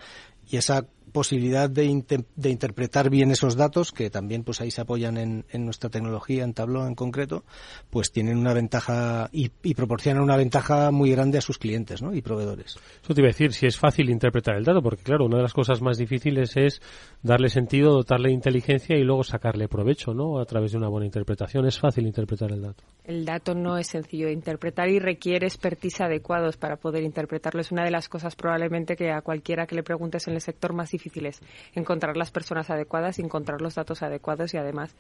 y esa posibilidad de, de, interpretar bien esos datos, que también pues ahí se apoyan en, en nuestra tecnología, en Tableau en concreto, pues tienen una ventaja y, y, proporcionan una ventaja muy grande a sus clientes ¿no? y proveedores. Eso te iba a decir, si es fácil interpretar el dato, porque claro, una de las cosas más difíciles es darle sentido, dotarle de inteligencia y luego sacarle provecho ¿no? a través de una buena interpretación. Es fácil interpretar el dato. El dato no es sencillo de interpretar y requiere expertise adecuados para poder interpretarlo. Es una de las cosas probablemente que a cualquiera que le preguntes en el sector más difíciles, encontrar las personas adecuadas, encontrar los datos adecuados y además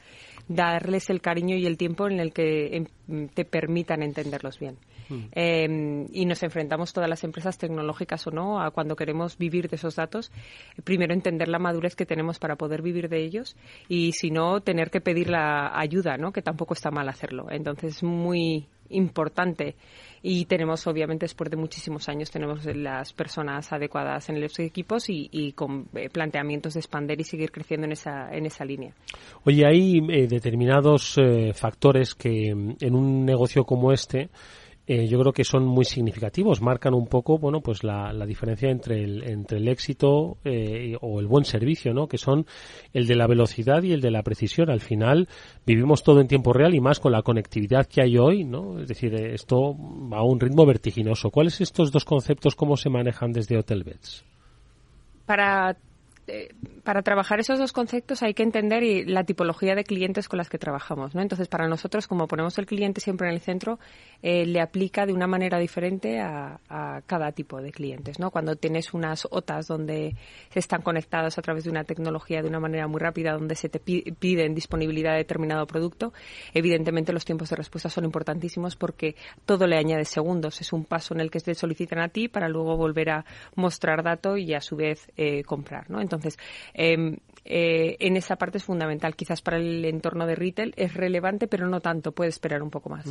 darles el cariño y el tiempo en el que em, te permitan entenderlos bien. Mm. Eh, y nos enfrentamos todas las empresas tecnológicas o no a cuando queremos vivir de esos datos. Primero entender la madurez que tenemos para poder vivir de ellos y si no tener que pedir la ayuda, ¿no? Que tampoco está mal hacerlo. Entonces es muy importante y tenemos obviamente después de muchísimos años tenemos las personas adecuadas en los equipos y, con eh, planteamientos de expander y seguir creciendo en esa en esa línea. Oye, hay eh, determinados eh, factores que mm, en un negocio como este eh, yo creo que son muy significativos, marcan un poco, bueno, pues la, la diferencia entre el, entre el éxito eh, o el buen servicio, ¿no? Que son el de la velocidad y el de la precisión. Al final vivimos todo en tiempo real y más con la conectividad que hay hoy, ¿no? Es decir, esto va a un ritmo vertiginoso. ¿Cuáles estos dos conceptos cómo se manejan desde Hotelbeds? Para eh, para trabajar esos dos conceptos hay que entender la tipología de clientes con las que trabajamos. ¿no? Entonces, para nosotros, como ponemos el cliente siempre en el centro, eh, le aplica de una manera diferente a, cada tipo de clientes. ¿no? Cuando tienes unas OTAs donde se están conectados a través de una tecnología de una manera muy rápida, donde se te piden disponibilidad de determinado producto, evidentemente los tiempos de respuesta son importantísimos porque todo le añade segundos. Es un paso en el que te solicitan a ti para luego volver a mostrar dato y a su vez eh, comprar. ¿no? Entonces, entonces, em, eh, en esa parte es fundamental. Quizás para el entorno de retail es relevante, pero no tanto. Puede esperar un poco más.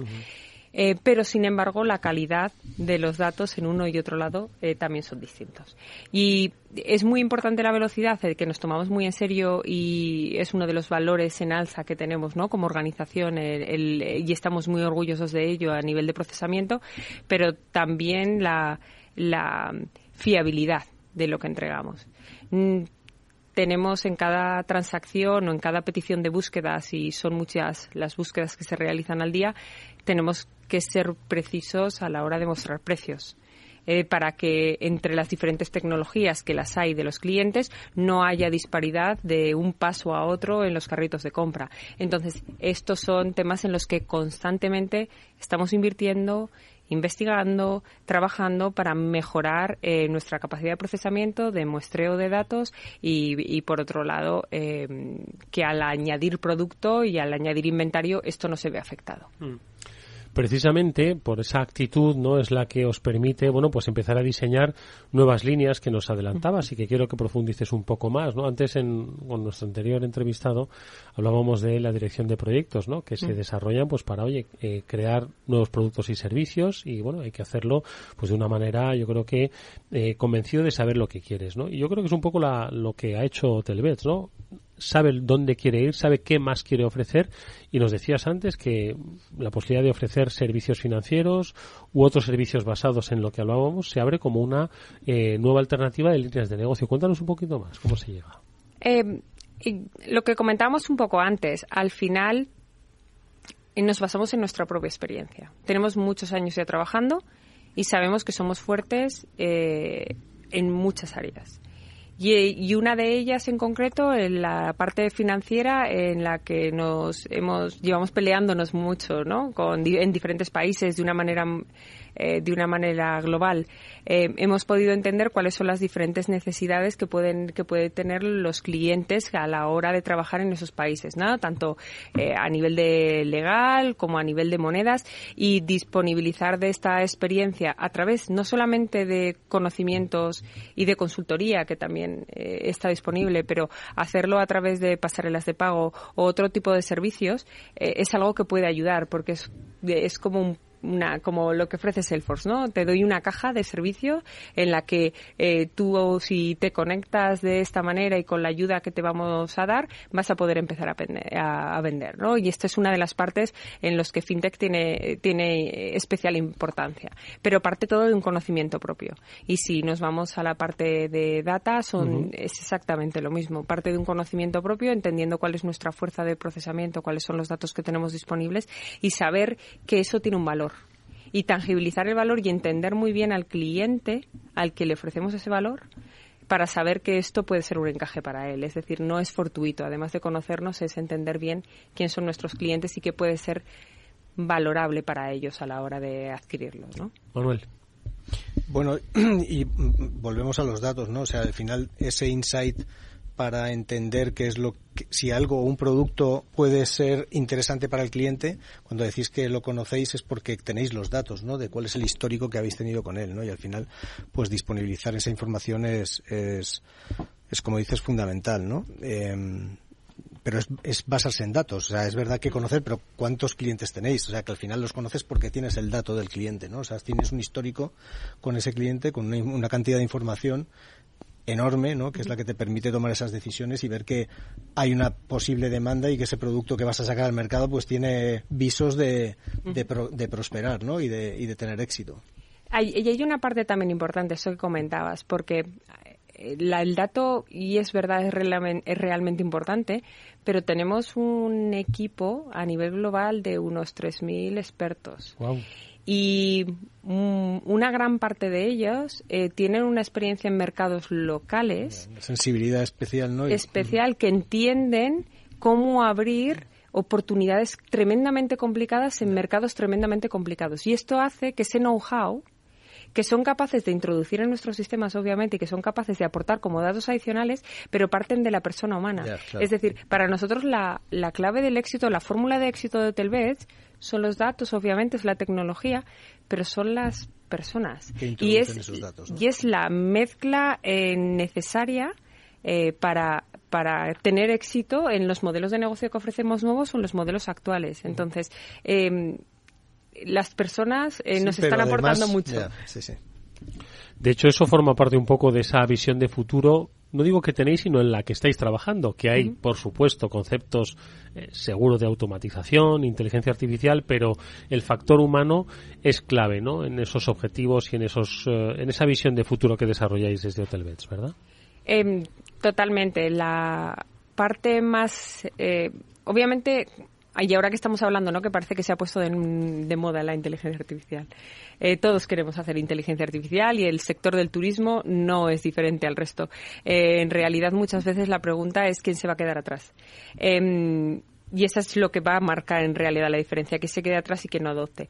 Eh, pero, sin embargo, la calidad de los datos en uno y otro lado eh, también son distintos. Y es muy importante la velocidad, que nos tomamos muy en serio y es uno de los valores en alza que tenemos ¿no? como organización y estamos muy orgullosos de ello a nivel de procesamiento, pero también la, fiabilidad de lo que entregamos mm, tenemos en cada transacción o en cada petición de búsquedas, y son muchas las búsquedas que se realizan al día, tenemos que ser precisos a la hora de mostrar precios. Eh, para que entre las diferentes tecnologías que las hay de los clientes no haya disparidad de un paso a otro en los carritos de compra. Entonces, estos son temas en los que constantemente estamos invirtiendo investigando, trabajando para mejorar eh, nuestra capacidad de procesamiento, de muestreo de datos y, por otro lado, eh, que al añadir producto y al añadir inventario esto no se ve afectado. Mm precisamente por esa actitud no es la que os permite bueno pues empezar a diseñar nuevas líneas que nos adelantabas y que quiero que profundices un poco más no antes en con nuestro anterior entrevistado hablábamos de la dirección de proyectos no que se desarrollan pues para oye eh, crear nuevos productos y servicios y bueno hay que hacerlo pues de una manera yo creo que eh, convencido de saber lo que quieres no y yo creo que es un poco la, lo que ha hecho Telvets no sabe dónde quiere ir, sabe qué más quiere ofrecer y nos decías antes que la posibilidad de ofrecer servicios financieros u otros servicios basados en lo que hablábamos se abre como una eh, nueva alternativa de líneas de negocio. Cuéntanos un poquito más, ¿cómo se llega? Eh, lo que comentábamos un poco antes, al final eh, nos basamos en nuestra propia experiencia. Tenemos muchos años ya trabajando y sabemos que somos fuertes en muchas áreas. Y, una de ellas en concreto, en la parte financiera, en la que nos hemos llevamos peleándonos mucho, ¿no? Con, en diferentes países de una manera eh, de una manera global. Eh, hemos podido entender cuáles son las diferentes necesidades que pueden que puede tener los clientes a la hora de trabajar en esos países. Tanto eh, a nivel de legal como a nivel de monedas y disponibilizar de esta experiencia a través no solamente de conocimientos y de consultoría que también está disponible, pero hacerlo a través de pasarelas de pago o otro tipo de servicios es algo que puede ayudar porque es, es como un una, como lo que ofrece Salesforce, ¿no? Te doy una caja de servicio en la que eh, tú, si te conectas de esta manera y con la ayuda que te vamos a dar, vas a poder empezar a, vender, ¿no? Y esta es una de las partes en los que FinTech tiene, tiene especial importancia. Pero parte todo de un conocimiento propio. Y si nos vamos a la parte de data, son, es exactamente lo mismo. Parte de un conocimiento propio, entendiendo cuál es nuestra fuerza de procesamiento, cuáles son los datos que tenemos disponibles y saber que eso tiene un valor y tangibilizar el valor y entender muy bien al cliente al que le ofrecemos ese valor para saber que esto puede ser un encaje para él. Es decir, no es fortuito. Además de conocernos, es entender bien quién son nuestros clientes y qué puede ser valorable para ellos a la hora de adquirirlos. ¿no? Manuel. Bueno, [CLEARS THROAT] y volvemos a los datos, ¿no? O sea, al final ese insight para entender qué es lo que, si algo o un producto puede ser interesante para el cliente, cuando decís que lo conocéis es porque tenéis los datos, ¿no? De cuál es el histórico que habéis tenido con él, ¿no? Y al final, pues disponibilizar esa información es, es, es como dices, fundamental, ¿no? Em, pero es, es, basarse en datos. O sea, es verdad que conocer, pero ¿cuántos clientes tenéis? O sea, que al final los conoces porque tienes el dato del cliente, ¿no? O sea, tienes un histórico con ese cliente, con una cantidad de información enorme, ¿no? que es la que te permite tomar esas decisiones y ver que hay una posible demanda y que ese producto que vas a sacar al mercado pues tiene visos de, de, prosperar ¿no? y, de, y de tener éxito. Hay, y hay una parte también importante, eso que comentabas, porque eh, el dato, y es verdad, es realmente, es realmente importante, pero tenemos un equipo a nivel global de unos 3.000 expertos. Wow y mm, una gran parte de ellos eh, tienen una experiencia en mercados locales. sensibilidad especial, ¿no? Especial, que entienden cómo abrir oportunidades tremendamente complicadas en mercados tremendamente complicados. Y esto hace que ese know-how que son capaces de introducir en nuestros sistemas, obviamente, y que son capaces de aportar como datos adicionales, pero parten de la persona humana. Es decir, para nosotros la, la clave del éxito, la fórmula de éxito de Telvet son los datos, obviamente, es la tecnología, pero son las personas. Y es, y es la mezcla eh, necesaria eh, para, para tener éxito en los modelos de negocio que ofrecemos nuevos o en los modelos actuales. Entonces, em, las personas eh, nos están aportando mucho. De hecho, eso forma parte un poco de esa visión de futuro no digo que tenéis, sino en la que estáis trabajando, que hay, por supuesto, conceptos eh, seguros de automatización, inteligencia artificial, pero el factor humano es clave, ¿no? En esos objetivos y en esos, eh, en esa visión de futuro que desarrolláis desde Hotelbeds, ¿verdad? Em, totalmente. La parte más, eh, obviamente, y ahora que estamos hablando, ¿no? Que parece que se ha puesto de, moda la inteligencia artificial. Eh, todos queremos hacer inteligencia artificial y el sector del turismo no es diferente al resto. Eh, en realidad, muchas veces la pregunta es quién se va a quedar atrás. Em, y eso es lo que va a marcar en realidad la diferencia, que se quede atrás y que no adopte.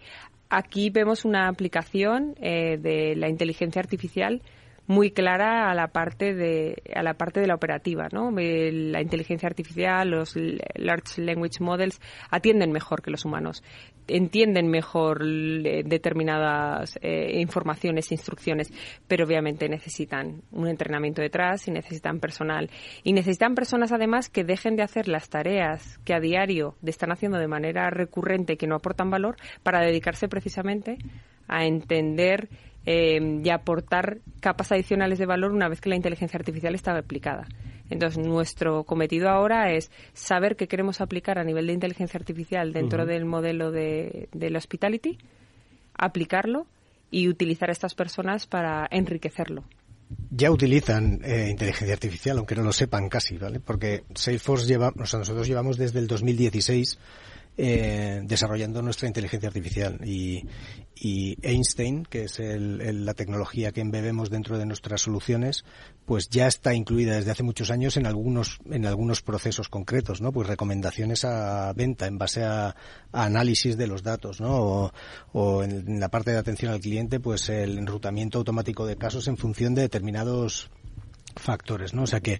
Aquí vemos una aplicación eh, de la inteligencia artificial muy clara a la parte de a la parte de la operativa, ¿no? La inteligencia artificial, los large language models atienden mejor que los humanos, entienden mejor determinadas eh, informaciones, instrucciones, pero obviamente necesitan un entrenamiento detrás y necesitan personal y necesitan personas además que dejen de hacer las tareas que a diario están haciendo de manera recurrente que no aportan valor para dedicarse precisamente a entender eh, y aportar capas adicionales de valor una vez que la inteligencia artificial está aplicada. Entonces, nuestro cometido ahora es saber qué queremos aplicar a nivel de inteligencia artificial dentro del modelo de, del hospitality, aplicarlo y utilizar a estas personas para enriquecerlo. Ya utilizan eh, inteligencia artificial, aunque no lo sepan casi, ¿vale? Porque Salesforce lleva, o sea, nosotros llevamos desde el 2016 eh, desarrollando nuestra inteligencia artificial y, Einstein, que es la tecnología que embebemos dentro de nuestras soluciones, pues ya está incluida desde hace muchos años en algunos en algunos procesos concretos, ¿no? Pues recomendaciones a venta en base a, análisis de los datos, ¿no? O, en la parte de atención al cliente, pues el enrutamiento automático de casos en función de determinados factores, ¿no? O sea que,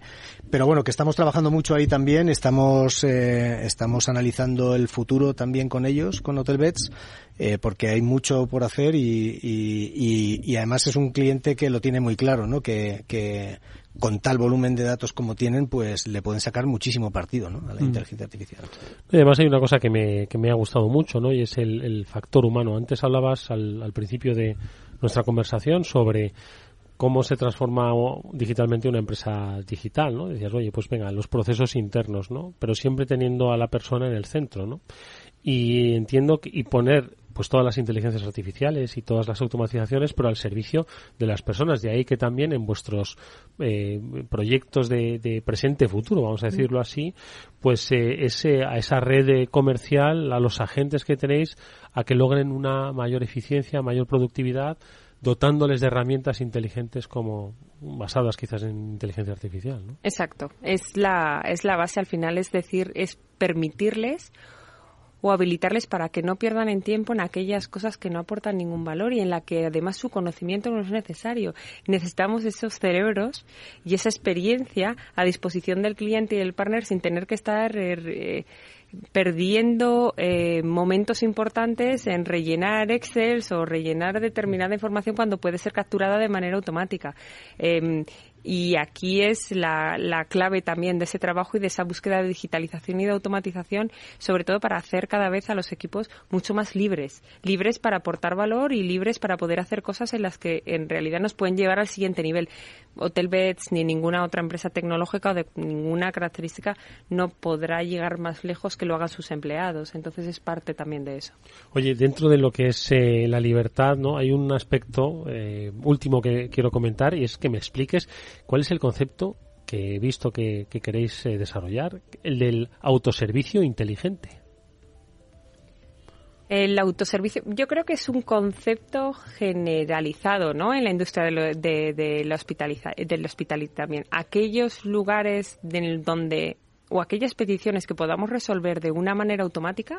pero bueno, que estamos trabajando mucho ahí también, estamos, eh, estamos analizando el futuro también con ellos, con Hotelbeds, eh, porque hay mucho por hacer y, y, y, además es un cliente que lo tiene muy claro, ¿no? Que, que con tal volumen de datos como tienen, pues le pueden sacar muchísimo partido ¿no? a la mm. inteligencia artificial. además hay una cosa que me, que me ha gustado mucho, ¿no? Y es el, el factor humano. Antes hablabas al, al principio de nuestra conversación sobre cómo se transforma digitalmente una empresa digital, ¿no? Decías, oye, pues venga, los procesos internos, ¿no? Pero siempre teniendo a la persona en el centro, ¿no? Y entiendo que, y poner pues todas las inteligencias artificiales y todas las automatizaciones, pero al servicio de las personas. De ahí que también en vuestros eh, proyectos de, presente-futuro, vamos a decirlo así, pues eh, ese, a esa red comercial, a los agentes que tenéis, a que logren una mayor eficiencia, mayor productividad, dotándoles de herramientas inteligentes como basadas quizás en inteligencia artificial. ¿no? Exacto, es la, es la base al final, es decir, es permitirles o habilitarles para que no pierdan en tiempo en aquellas cosas que no aportan ningún valor y en la que además su conocimiento no es necesario. Necesitamos esos cerebros y esa experiencia a disposición del cliente y del partner sin tener que estar eh, perdiendo eh, momentos importantes en rellenar Excel o rellenar determinada información cuando puede ser capturada de manera automática. Em, y aquí es la, la, clave también de ese trabajo y de esa búsqueda de digitalización y de automatización, sobre todo para hacer cada vez a los equipos mucho más libres, libres para aportar valor y libres para poder hacer cosas en las que en realidad nos pueden llevar al siguiente nivel. Hotelbeds ni ninguna otra empresa tecnológica o de ninguna característica no podrá llegar más lejos que lo hagan sus empleados. Entonces es parte también de eso. Oye, dentro de lo que es eh, la libertad, ¿no? Hay un aspecto eh, último que quiero comentar y es que me expliques cuál es el concepto que he visto que, queréis eh, desarrollar, el del autoservicio inteligente. El autoservicio, yo creo que es un concepto generalizado, ¿no? En la industria de, de, del hospital también. Aquellos lugares donde o aquellas peticiones que podamos resolver de una manera automática,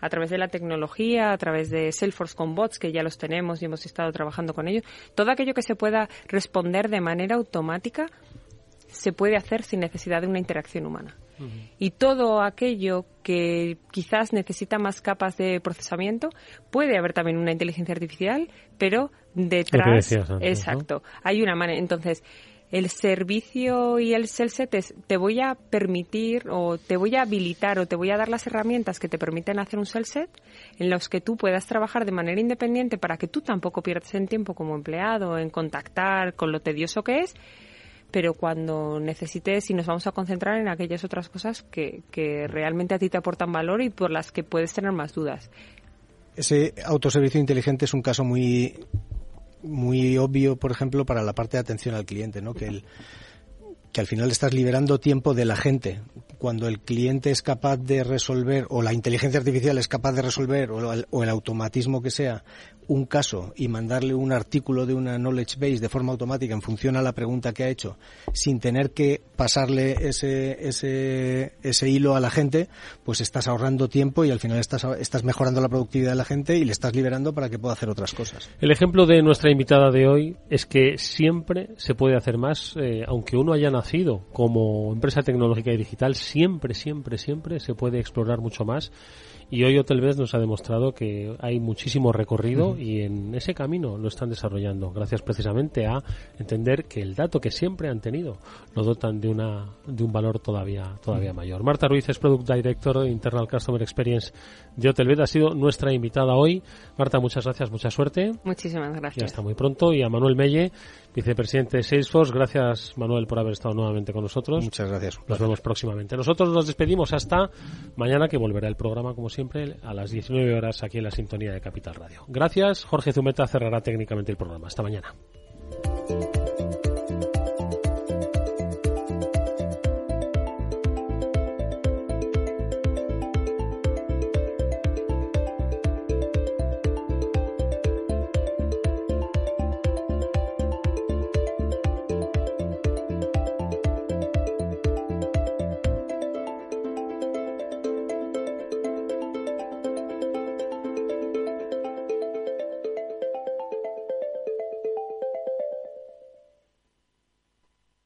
a través de la tecnología, a través de Salesforce con bots, que ya los tenemos y hemos estado trabajando con ellos, todo aquello que se pueda responder de manera automática se puede hacer sin necesidad de una interacción humana. Y todo aquello que quizás necesita más capas de procesamiento, puede haber también una inteligencia artificial, pero detrás, exacto, hay una manera. Entonces, el servicio y el self-set es te voy a permitir o te voy a habilitar o te voy a dar las herramientas que te permiten hacer un self-set en los que tú puedas trabajar de manera independiente para que tú tampoco pierdas en tiempo como empleado en contactar con lo tedioso que es pero cuando necesites y nos vamos a concentrar en aquellas otras cosas que, que realmente a ti te aportan valor y por las que puedes tener más dudas. Ese autoservicio inteligente es un caso muy muy obvio, por ejemplo, para la parte de atención al cliente, ¿no? Que el, que al final estás liberando tiempo de la gente. Cuando el cliente es capaz de resolver, o la inteligencia artificial es capaz de resolver, o el, o el automatismo que sea, un caso y mandarle un artículo de una knowledge base de forma automática en función a la pregunta que ha hecho, sin tener que pasarle ese, ese, ese hilo a la gente, pues estás ahorrando tiempo y al final estás, estás mejorando la productividad de la gente y le estás liberando para que pueda hacer otras cosas. El ejemplo de nuestra invitada de hoy es que siempre se puede hacer más, eh, aunque uno haya nacido como empresa tecnológica y digital, siempre, siempre, siempre se puede explorar mucho más. Y hoy Hotelbest nos ha demostrado que hay muchísimo recorrido y en ese camino lo están desarrollando, gracias precisamente a entender que el dato que siempre han tenido lo dotan de una de un valor todavía todavía mayor. Marta Ruiz es Product Director de Internal Customer Experience de ha sido nuestra invitada hoy. Marta, muchas gracias, mucha suerte. Muchísimas gracias. Y hasta muy pronto. Y a Manuel Melle, vicepresidente de Salesforce, gracias Manuel por haber estado nuevamente con nosotros. Muchas gracias. Nos vemos próximamente. Nosotros nos despedimos hasta mañana que volverá el programa como siempre a las 19 horas aquí en la sintonía de Capital Radio. Gracias. Jorge Zumeta cerrará técnicamente el programa. Hasta mañana.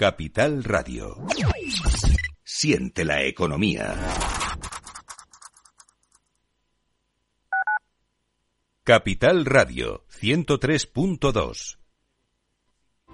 Capital Radio. Siente la economía. Capital Radio 103.2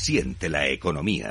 Siente la economía.